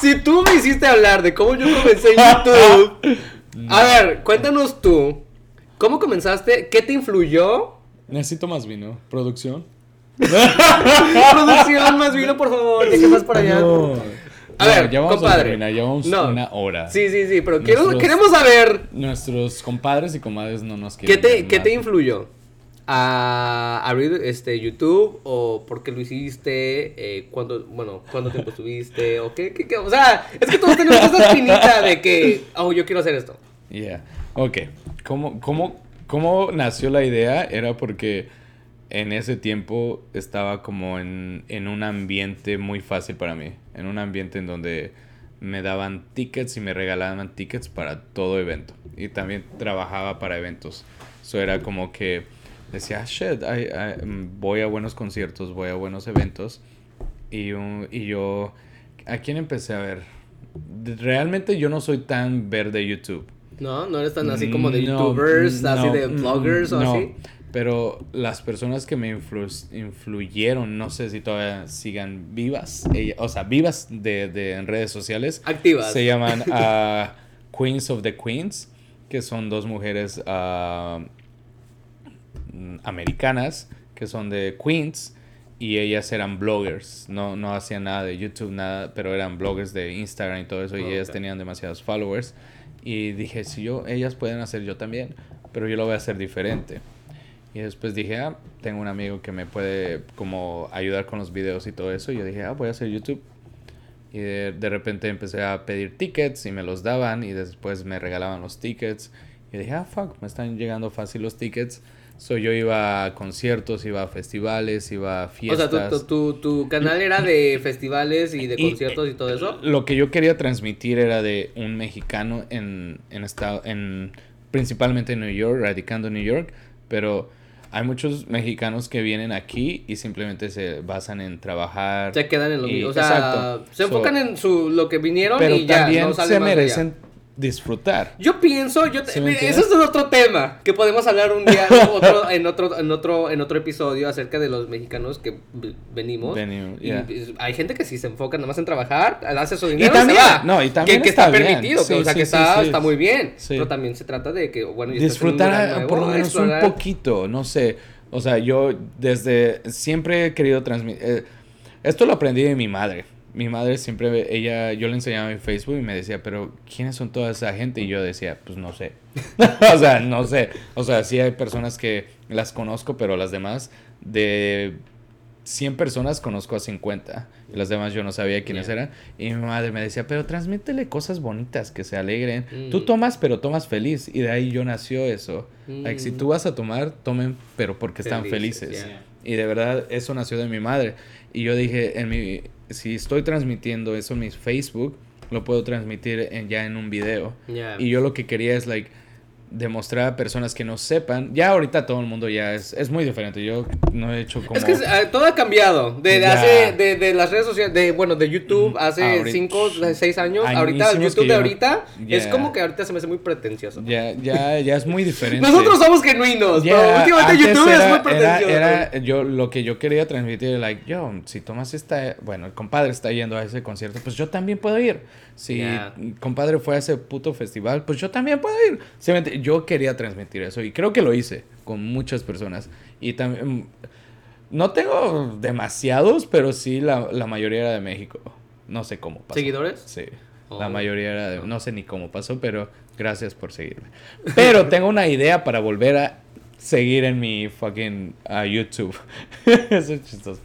si tú me hiciste hablar de cómo yo comencé en YouTube. A ver, cuéntanos tú. ¿Cómo comenzaste? ¿Qué te influyó?
Necesito más vino. ¿Producción?
Producción, más vino, por favor. ¿De qué más para allá? A ver,
ya vamos
compadre.
A terminar, llevamos una hora.
Sí, sí, sí, pero queremos saber.
Nuestros compadres y comadres no nos quieren.
¿Qué te, ¿qué te influyó? a abrir este YouTube o por qué lo hiciste, eh, cuándo, bueno, cuánto tiempo estuviste o qué, qué, o sea, es que todos tenemos esa espinita de que, oh, yo quiero hacer esto.
Yeah, ok, ¿Cómo, cómo, cómo nació la idea? Era porque en ese tiempo estaba como en, en, un ambiente muy fácil para mí, en un ambiente en donde me daban tickets y me regalaban tickets para todo evento. Y también trabajaba para eventos. Eso era como que decía, ah, shit, mm, voy a buenos conciertos, voy a buenos eventos. Y, y yo, ¿a quién empecé a ver? Realmente yo no soy tan ver de YouTube.
No, no eres tan así como de youtubers, así de vloggers o así.
Pero las personas que me influyeron, no sé si todavía sigan vivas, o sea, vivas de, en redes sociales.
Activas.
Se llaman uh, Queens of the Queens, que son dos mujeres uh, americanas, que son de Queens, y ellas eran bloggers. No, no hacían nada de YouTube, nada, pero eran bloggers de Instagram y todo eso, y ellas tenían demasiados followers. Y dije, si yo, ellas pueden hacer yo también, pero yo lo voy a hacer diferente. Y después dije, ah, tengo un amigo que me puede como ayudar con los videos y todo eso. Y yo dije, ah, voy a hacer YouTube. Y de, repente empecé a pedir tickets y me los daban y después me regalaban los tickets. Y dije, ah, fuck, me están llegando fácil los tickets. So yo iba a conciertos, iba a festivales, iba a fiestas.
O sea, tu, tu, canal era de festivales y de conciertos y, todo eso.
Lo que yo quería transmitir era de un mexicano en, en estado, en principalmente en New York, radicando en New York, pero hay muchos mexicanos que vienen aquí y simplemente se basan en trabajar.
Se quedan en lo mismo. O sea, se enfocan en su, lo que vinieron y ya. no
se merecen disfrutar.
Yo pienso, yo eso es otro tema que podemos hablar un día en otro en otro en otro episodio acerca de los mexicanos que venimos. hay gente que sí se enfoca nada más en trabajar, hace su dinero y, también,
No, y también
que, está, permitido, o sea, que está, está muy bien, pero también se trata de que bueno,
disfrutar por lo menos un poquito, no sé, o sea, yo desde siempre he querido transmitir eh, esto lo aprendí de mi madre mi madre siempre, ella, yo le enseñaba en Facebook y me decía, pero ¿quiénes son toda esa gente? Y yo decía, pues no sé. o sea, no sé. O sea, sí hay personas que las conozco, pero las demás, de 100 personas conozco a 50. Y las demás yo no sabía quiénes eran. Y mi madre me decía, pero transmítele cosas bonitas, que se alegren. Tú mm. tomas, pero tomas feliz. Y de ahí yo nació eso. si tú mm. vas a tomar, tomen, pero porque están felices. Y de verdad, eso nació de mi madre. Y yo dije, en mi, si estoy transmitiendo eso en mi Facebook, lo puedo transmitir en, ya en un video. Y yo lo que quería es, like, demostrar a personas que no sepan. Ya ahorita todo el mundo ya es, es muy diferente. Yo no he hecho como...
Es que eh, todo ha cambiado. De, hace, de, de, las redes sociales, de, bueno, de YouTube hace 5, 6 años. Ahorita, el YouTube de ahorita es como que ahorita se me hace muy pretencioso.
Ya, ya, ya es muy diferente.
Nosotros somos genuinos, pero últimamente YouTube es muy pretencioso.
Era, yo, lo que yo quería transmitir, like, yo, si Tomás está, bueno, el compadre está yendo a ese concierto, pues yo también puedo ir. Si compadre fue a ese puto festival, pues yo también puedo ir. Simplemente yo quería transmitir eso y creo que lo hice con muchas personas. Y también, no tengo demasiados, pero sí la, la mayoría era de México. No sé cómo
pasó. ¿Seguidores?
Sí. La oh. mayoría era de... No sé ni cómo pasó, pero gracias por seguirme. Pero tengo una idea para volver a seguir en mi fucking uh, YouTube. Eso es chistoso.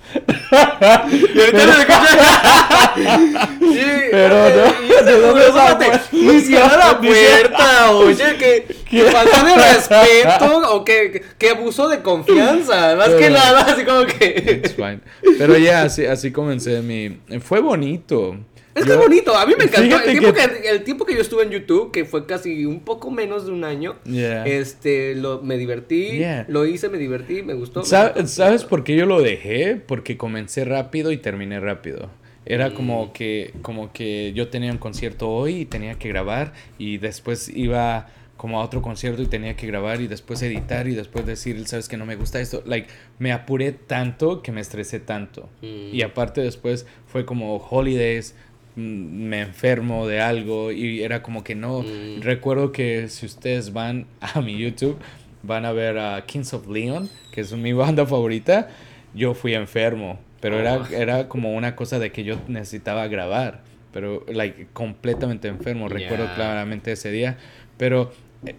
pero no. ¿De dónde Ni cierra la puerta, oye, que, que falta de respeto o que, que abuso de confianza. Más que nada, así como que.
It's fine. Pero ya, así, así comencé mi. Fue bonito.
Es que es bonito, a mí me encantó. El tiempo que... el tiempo que yo estuve en YouTube, que fue casi un poco menos de un año, este, lo, me divertí, lo hice, me divertí, me gustó.
¿Sabes por qué yo lo dejé? Porque comencé rápido y terminé rápido. Era como mm. que, como que yo tenía un concierto hoy y tenía que grabar y después iba como a otro concierto y tenía que grabar y después editar y después decir, sabes que no me gusta esto. Like, me apuré tanto que me estresé tanto. Mm. Y aparte después fue como holidays, me enfermo de algo y era como que no. Mm. Recuerdo que si ustedes van a mi YouTube, van a ver a Kings of Leon, que es mi banda favorita. Yo fui enfermo, pero era, oh. era como una cosa de que yo necesitaba grabar, pero like completamente enfermo. Recuerdo claramente ese día, pero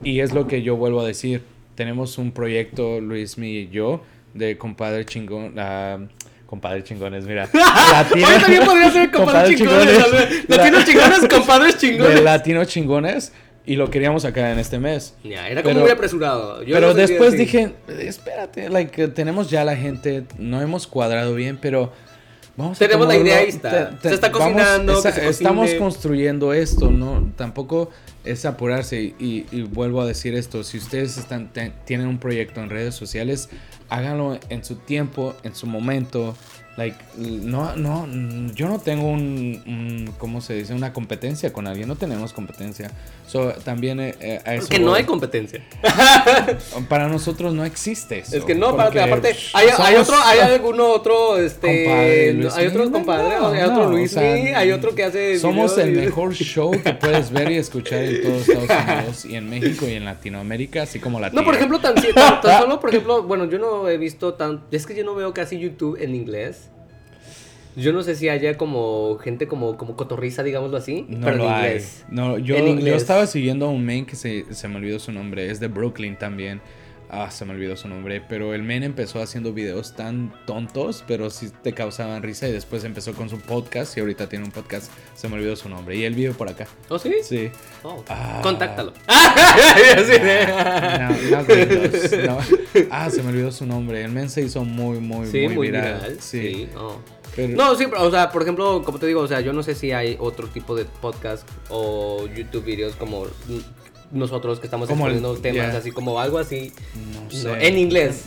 y es lo que yo vuelvo a decir. Tenemos un proyecto, Luis, mi y yo, de compadre chingón. Uh, Compadres chingones, mira.
Latino, Hoy también podría ser compadres chingones. Latinos chingones, compadres chingones.
De latinos chingones. Y lo queríamos sacar en este mes.
Ya, era como muy apresurado.
pero después dije, espérate, like, tenemos ya la gente, no hemos cuadrado bien, pero Vamos a
Tenemos la idea ahí está.
te- te-
Se está
vamos-
cocinando,
esa-
que se
estamos construyendo esto, ¿no? Tampoco es apurarse y, y vuelvo a decir esto, si ustedes están, te- tienen un proyecto en redes sociales, háganlo en su tiempo, en su momento. Like, no, no, yo no tengo un, un- ¿cómo se dice? Una competencia con alguien, no tenemos competencia. So, también eh, eh, a eso
no
voy.
hay competencia.
Para nosotros no existe eso.
Es que no,
porque
aparte, hay, hay otro, hay alguno otro, este,
Compadre, Luis
hay otro compadre,
no,
hay otro
no,
Luis
o sea,
Miguel, hay otro que hace
Somos el
y-
mejor show que puedes ver y escuchar en todo Estados Unidos y en México y en Latinoamérica, así como la
No, por ejemplo, tan, tan- tan solo, por ejemplo, bueno, yo no he visto tan, es que yo no veo casi YouTube en inglés. Yo no sé si haya como gente como, como cotorriza, digámoslo así,
No
pero
lo
en
hay.
inglés.
No, yo,
En
yo
inglés.
estaba siguiendo a un men que se, se me olvidó su nombre, es de Brooklyn también. Ah, se me olvidó su nombre, pero el men empezó haciendo videos tan tontos, pero sí te causaban risa y después empezó con su podcast y ahorita tiene un podcast, se me olvidó su nombre y él vive por acá.
¿Oh, sí?
Sí.
Oh,
Ah.
Contáctalo.
No, no no. Ah, se me olvidó su nombre. El men se hizo muy, muy,
Sí,
muy,
muy
viral.
viral.
Sí.
Sí. oh.
Pero-
No, sí, pero, o sea, por ejemplo, como te digo, o sea, yo no sé si hay otro tipo de podcast o YouTube videos como nosotros que estamos exponiendo temas,
yeah.
así como algo así.
No
¿no?
sé.
En inglés.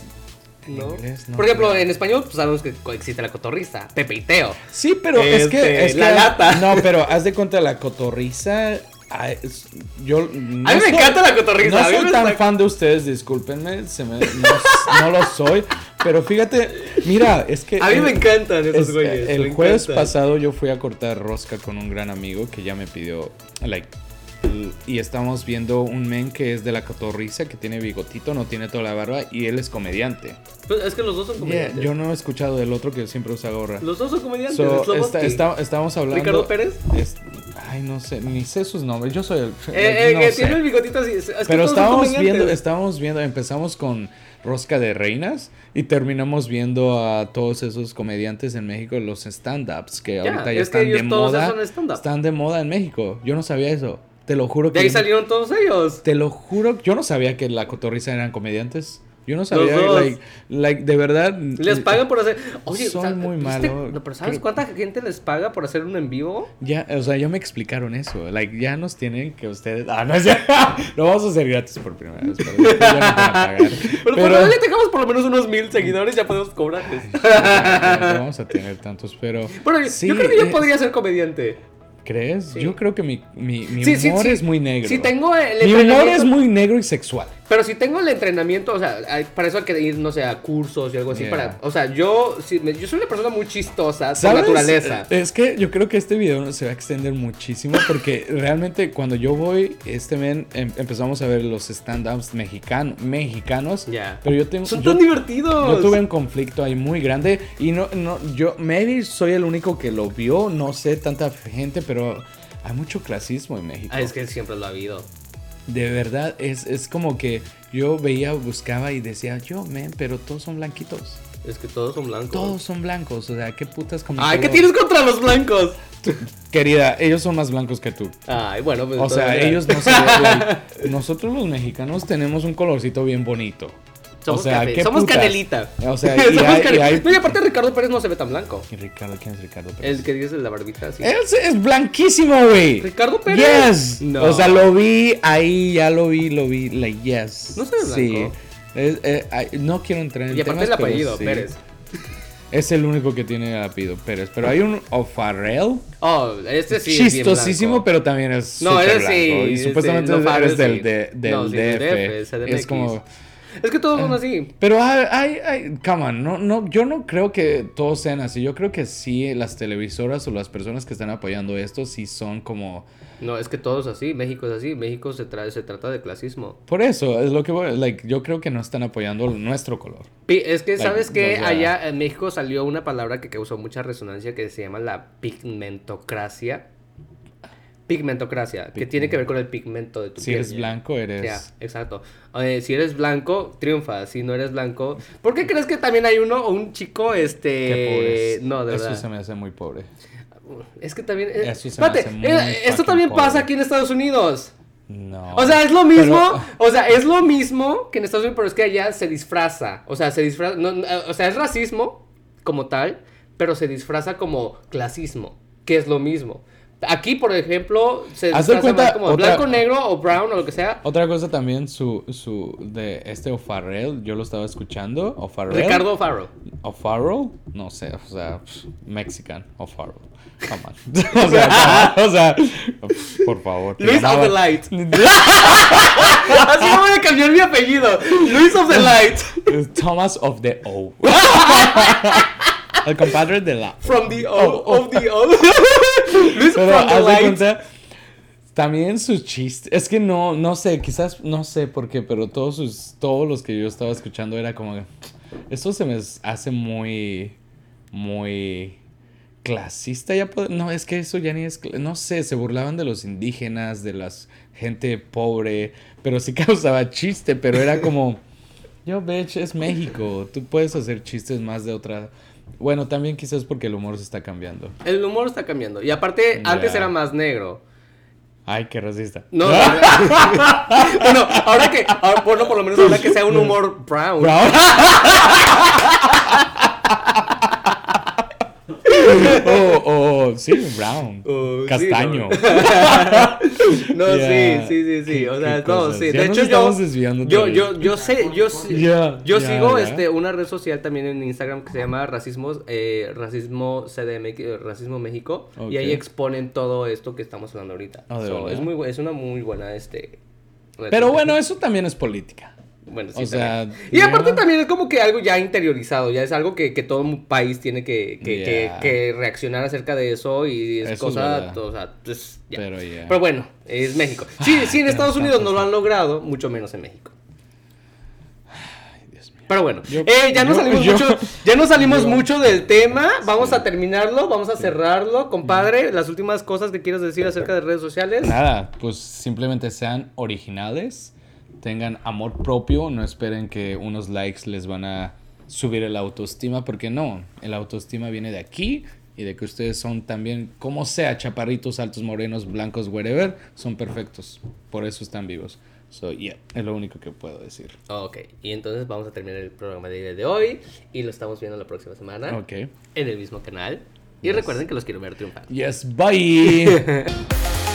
¿no?
inglés, no
Por ejemplo, en español, pues sabemos que existe la cotorriza, Pepe y Teo.
Sí, pero es
Este,
que. Es
la lata.
No, pero haz de cuenta la cotorriza. Yo. no
a mí me
soy-
encanta la cotorriza.
No soy tan
está-
fan de ustedes, discúlpenme. se me- no, no lo soy. Pero fíjate, mira, es que.
A mí me encantan esos
es-
güeyes.
El jueves pasado yo fui a cortar rosca con un gran amigo que ya me pidió, like, y estamos viendo un men que es de la cotorriza, que tiene bigotito, no tiene toda la barba, y él es comediante.
Pues es que los dos son
Yeah,
comediantes.
yo no he escuchado del otro que siempre usa gorra.
Los dos son comediantes.
So, está- está- estamos hablando.
Ricardo Pérez.
es- ay, no sé, ni sé sus nombres. Yo soy el.
Eh, eh,
no
que
sé.
tiene el bigotito así. es- que
Pero
comediantes.
viendo, estábamos viendo, empezamos con Rosca de Reinas y terminamos viendo a todos esos comediantes en México, los stand-ups, que ahorita ya
es que
están de
ellos todos
moda. Están de moda en México. Yo no sabía eso. Te lo juro que.
De ahí salieron todos ellos.
Te lo juro, yo no sabía que la cotorriza eran comediantes. Yo no sabía,
dos.
like, like, de verdad.
Les pagan por hacer. Oye,
Son
o sea,
muy malos.
No, pero ¿sabes
Creo-
cuánta gente les paga por hacer un en vivo?
Ya, o sea, ya me explicaron eso. Like, ya nos tienen que ustedes. Ah, no es cierto. Lo vamos a hacer gratis por primera vez, pero ya no.
Pero, cuando ya tengamos por lo menos unos mil seguidores, ya podemos cobrarles.
no vamos a tener tantos, pero.
Bueno,
sí,
yo creo que yo
eh,
podría ser comediante.
¿Crees?
Sí.
Yo creo que mi, mi, mi
Sí,
humor
sí.
es muy negro.
Si tengo el
mi humor es muy negro y sexual.
Pero si tengo el entrenamiento, o sea, hay- para eso hay que ir, no sé, a cursos y algo así.
Yeah.
Para, o sea, yo, sí, me- yo soy una persona muy chistosa por naturaleza.
Es que yo creo que este video se va a extender muchísimo porque realmente cuando yo voy, este men, em- empezamos a ver los stand-ups mexican- mexicanos.
Ya.
Pero yo tengo.
Son
yo-
tan divertidos.
Yo tuve un conflicto ahí muy grande y no, no, yo, maybe soy el único que lo vio, no sé tanta gente, pero hay mucho clasismo en México.
Ah, es que siempre lo ha habido.
De verdad, es, es como que yo veía, buscaba y decía, yo, men, pero todos son blanquitos.
Es que todos son blancos.
Todos son blancos, o sea, qué putas como...
Ay, ¿qué tienes contra los blancos?
Querida, ellos son más blancos que tú.
Ay, bueno, pues
O sea, ellos no se ven, Nosotros los mexicanos tenemos un colorcito bien bonito.
Somos,
o sea,
cafe-
¿qué
somos
putas?
canelita.
O sea, y
somos
hay- y
canelita.
hay-
No, y aparte Ricardo Pérez no se ve tan blanco.
¿Y Ricardo? ¿Quién es Ricardo Pérez?
El que dice la barbita, sí.
Es, es blanquísimo, güey.
¿Ricardo Pérez?
Yes.
No.
O sea, lo vi ahí, ya lo vi, lo vi, like, yes.
No se ve
Sí.
blanco.
Es- eh, no quiero entrar en
Y aparte
temas,
el apellido,
sí.
Pérez.
Es el único que tiene el apellido Pérez. Pero hay un O'Farrell.
Oh, este sí. es
chistosísimo, pero también es
No, ese sí.
Y supuestamente
no, Farrell
del,
sí.
de- del
No, sí,
DF. Es como...
Es que todos
Ah.
son así.
Pero hay, hay, come on, no, no, yo no creo que todos sean así. Yo creo que sí, las televisoras o las personas que están apoyando esto sí son como...
No, es que todos así. México es así. México se, tra- se trata de clasismo.
Por eso, es lo que voy, like, yo creo que no están apoyando nuestro color.
Pi- Es que,
Like,
¿sabes que Allá en México salió una palabra que causó mucha resonancia que se llama la pigmentocracia. Pigmentocracia, que tiene que ver con el pigmento de tu
Si
piel.
eres blanco, eres...
Exacto. Eh, si eres blanco, triunfa. Si no eres blanco. ¿Por qué crees que también hay uno o un chico, este.
Qué.
No, de
Eso
verdad.
se me hace muy pobre.
Es que también. eh,
Eso se me
espérate,
hace muy
eh, esto también
pobre.
pasa aquí en Estados Unidos.
No.
O sea, es lo mismo,
Pero-
o sea, es lo mismo que en Estados Unidos, pero es que allá se disfraza. O sea, se disfraza, no, no, o sea, es racismo como tal, pero se disfraza como clasismo, que es lo mismo. Aquí, por ejemplo, se disfraza
cuenta
como
otra-
blanco, negro o brown o lo que sea.
Otra cosa también, su, su, de este O'Farrell, yo lo estaba escuchando, O'Farrell.
Ricardo Farro.
O'Farrell, no sé, o sea, Mexican O'Farrell. Come on. o sea, o sea, por favor.
Luis of the Light. Así me voy a cambiar mi apellido. Luis of the Light.
Thomas of the O. El compadre de la.
From the O, of the O.
Pero haz de cuenta, también sus chistes. Es que no, no sé, quizás no sé por qué, pero todos sus, todos los que yo estaba escuchando era como esto se me hace muy, muy clasista. Ya pod- no, es que eso ya ni es, no sé, se burlaban de los indígenas, de la gente pobre, pero sí causaba chiste, pero era como, yo, bitch, es México, tú puedes hacer chistes más de otra. Bueno, también quizás porque el humor se está cambiando.
El humor está cambiando. Y aparte, antes era más negro.
Ay, qué racista.
No, no, no. bueno, ahora que, ahora, bueno, por lo menos ahora que sea un humor brown.
Brown. oh, sí, brown.
Oh, sí,
Castaño.
No, sí, sí, sí, sí. O sea, no,
cosas.
sí.
Ya
De hecho, yo,
estamos desviando
yo, yo, yo sé, yo, sí-
Ya,
yo sigo este una red social también en Instagram que se llama Racismo, eh, Racismo CDMX, eh, Racismo México, y ahí exponen todo esto que estamos hablando ahorita.
Ah,
es muy, es una muy buena este. red
Pero bueno, eso también es política.
Bueno, sí,
O sea,
también. Y aparte también es como que algo ya interiorizado, ya es algo que, que todo un país tiene que, reaccionar acerca de eso y es
Eso
cosa, o sea, pues.
Pero
bueno, es México. Sí, sí, en Estados Unidos no lo han logrado, mucho menos en México. Pero bueno,
Yo-
eh, ya no salimos
yo-
mucho, ya no salimos mucho del tema. Vamos a terminarlo, vamos a cerrarlo, compadre. Las últimas cosas que quieras decir acerca de redes sociales.
Nada, pues simplemente sean originales, tengan amor propio, no esperen que unos likes les van a subir el autoestima, porque no, el autoestima viene de aquí y de que ustedes son también, como sea, chaparritos, altos, morenos, blancos, wherever, son perfectos, por eso están vivos. So, yeah, es lo único que puedo decir.
Ok, y entonces vamos a terminar el programa de, de hoy y lo estamos viendo la próxima semana
Ok.
en el mismo canal. Y recuerden que los quiero ver triunfar.
Yes, bye.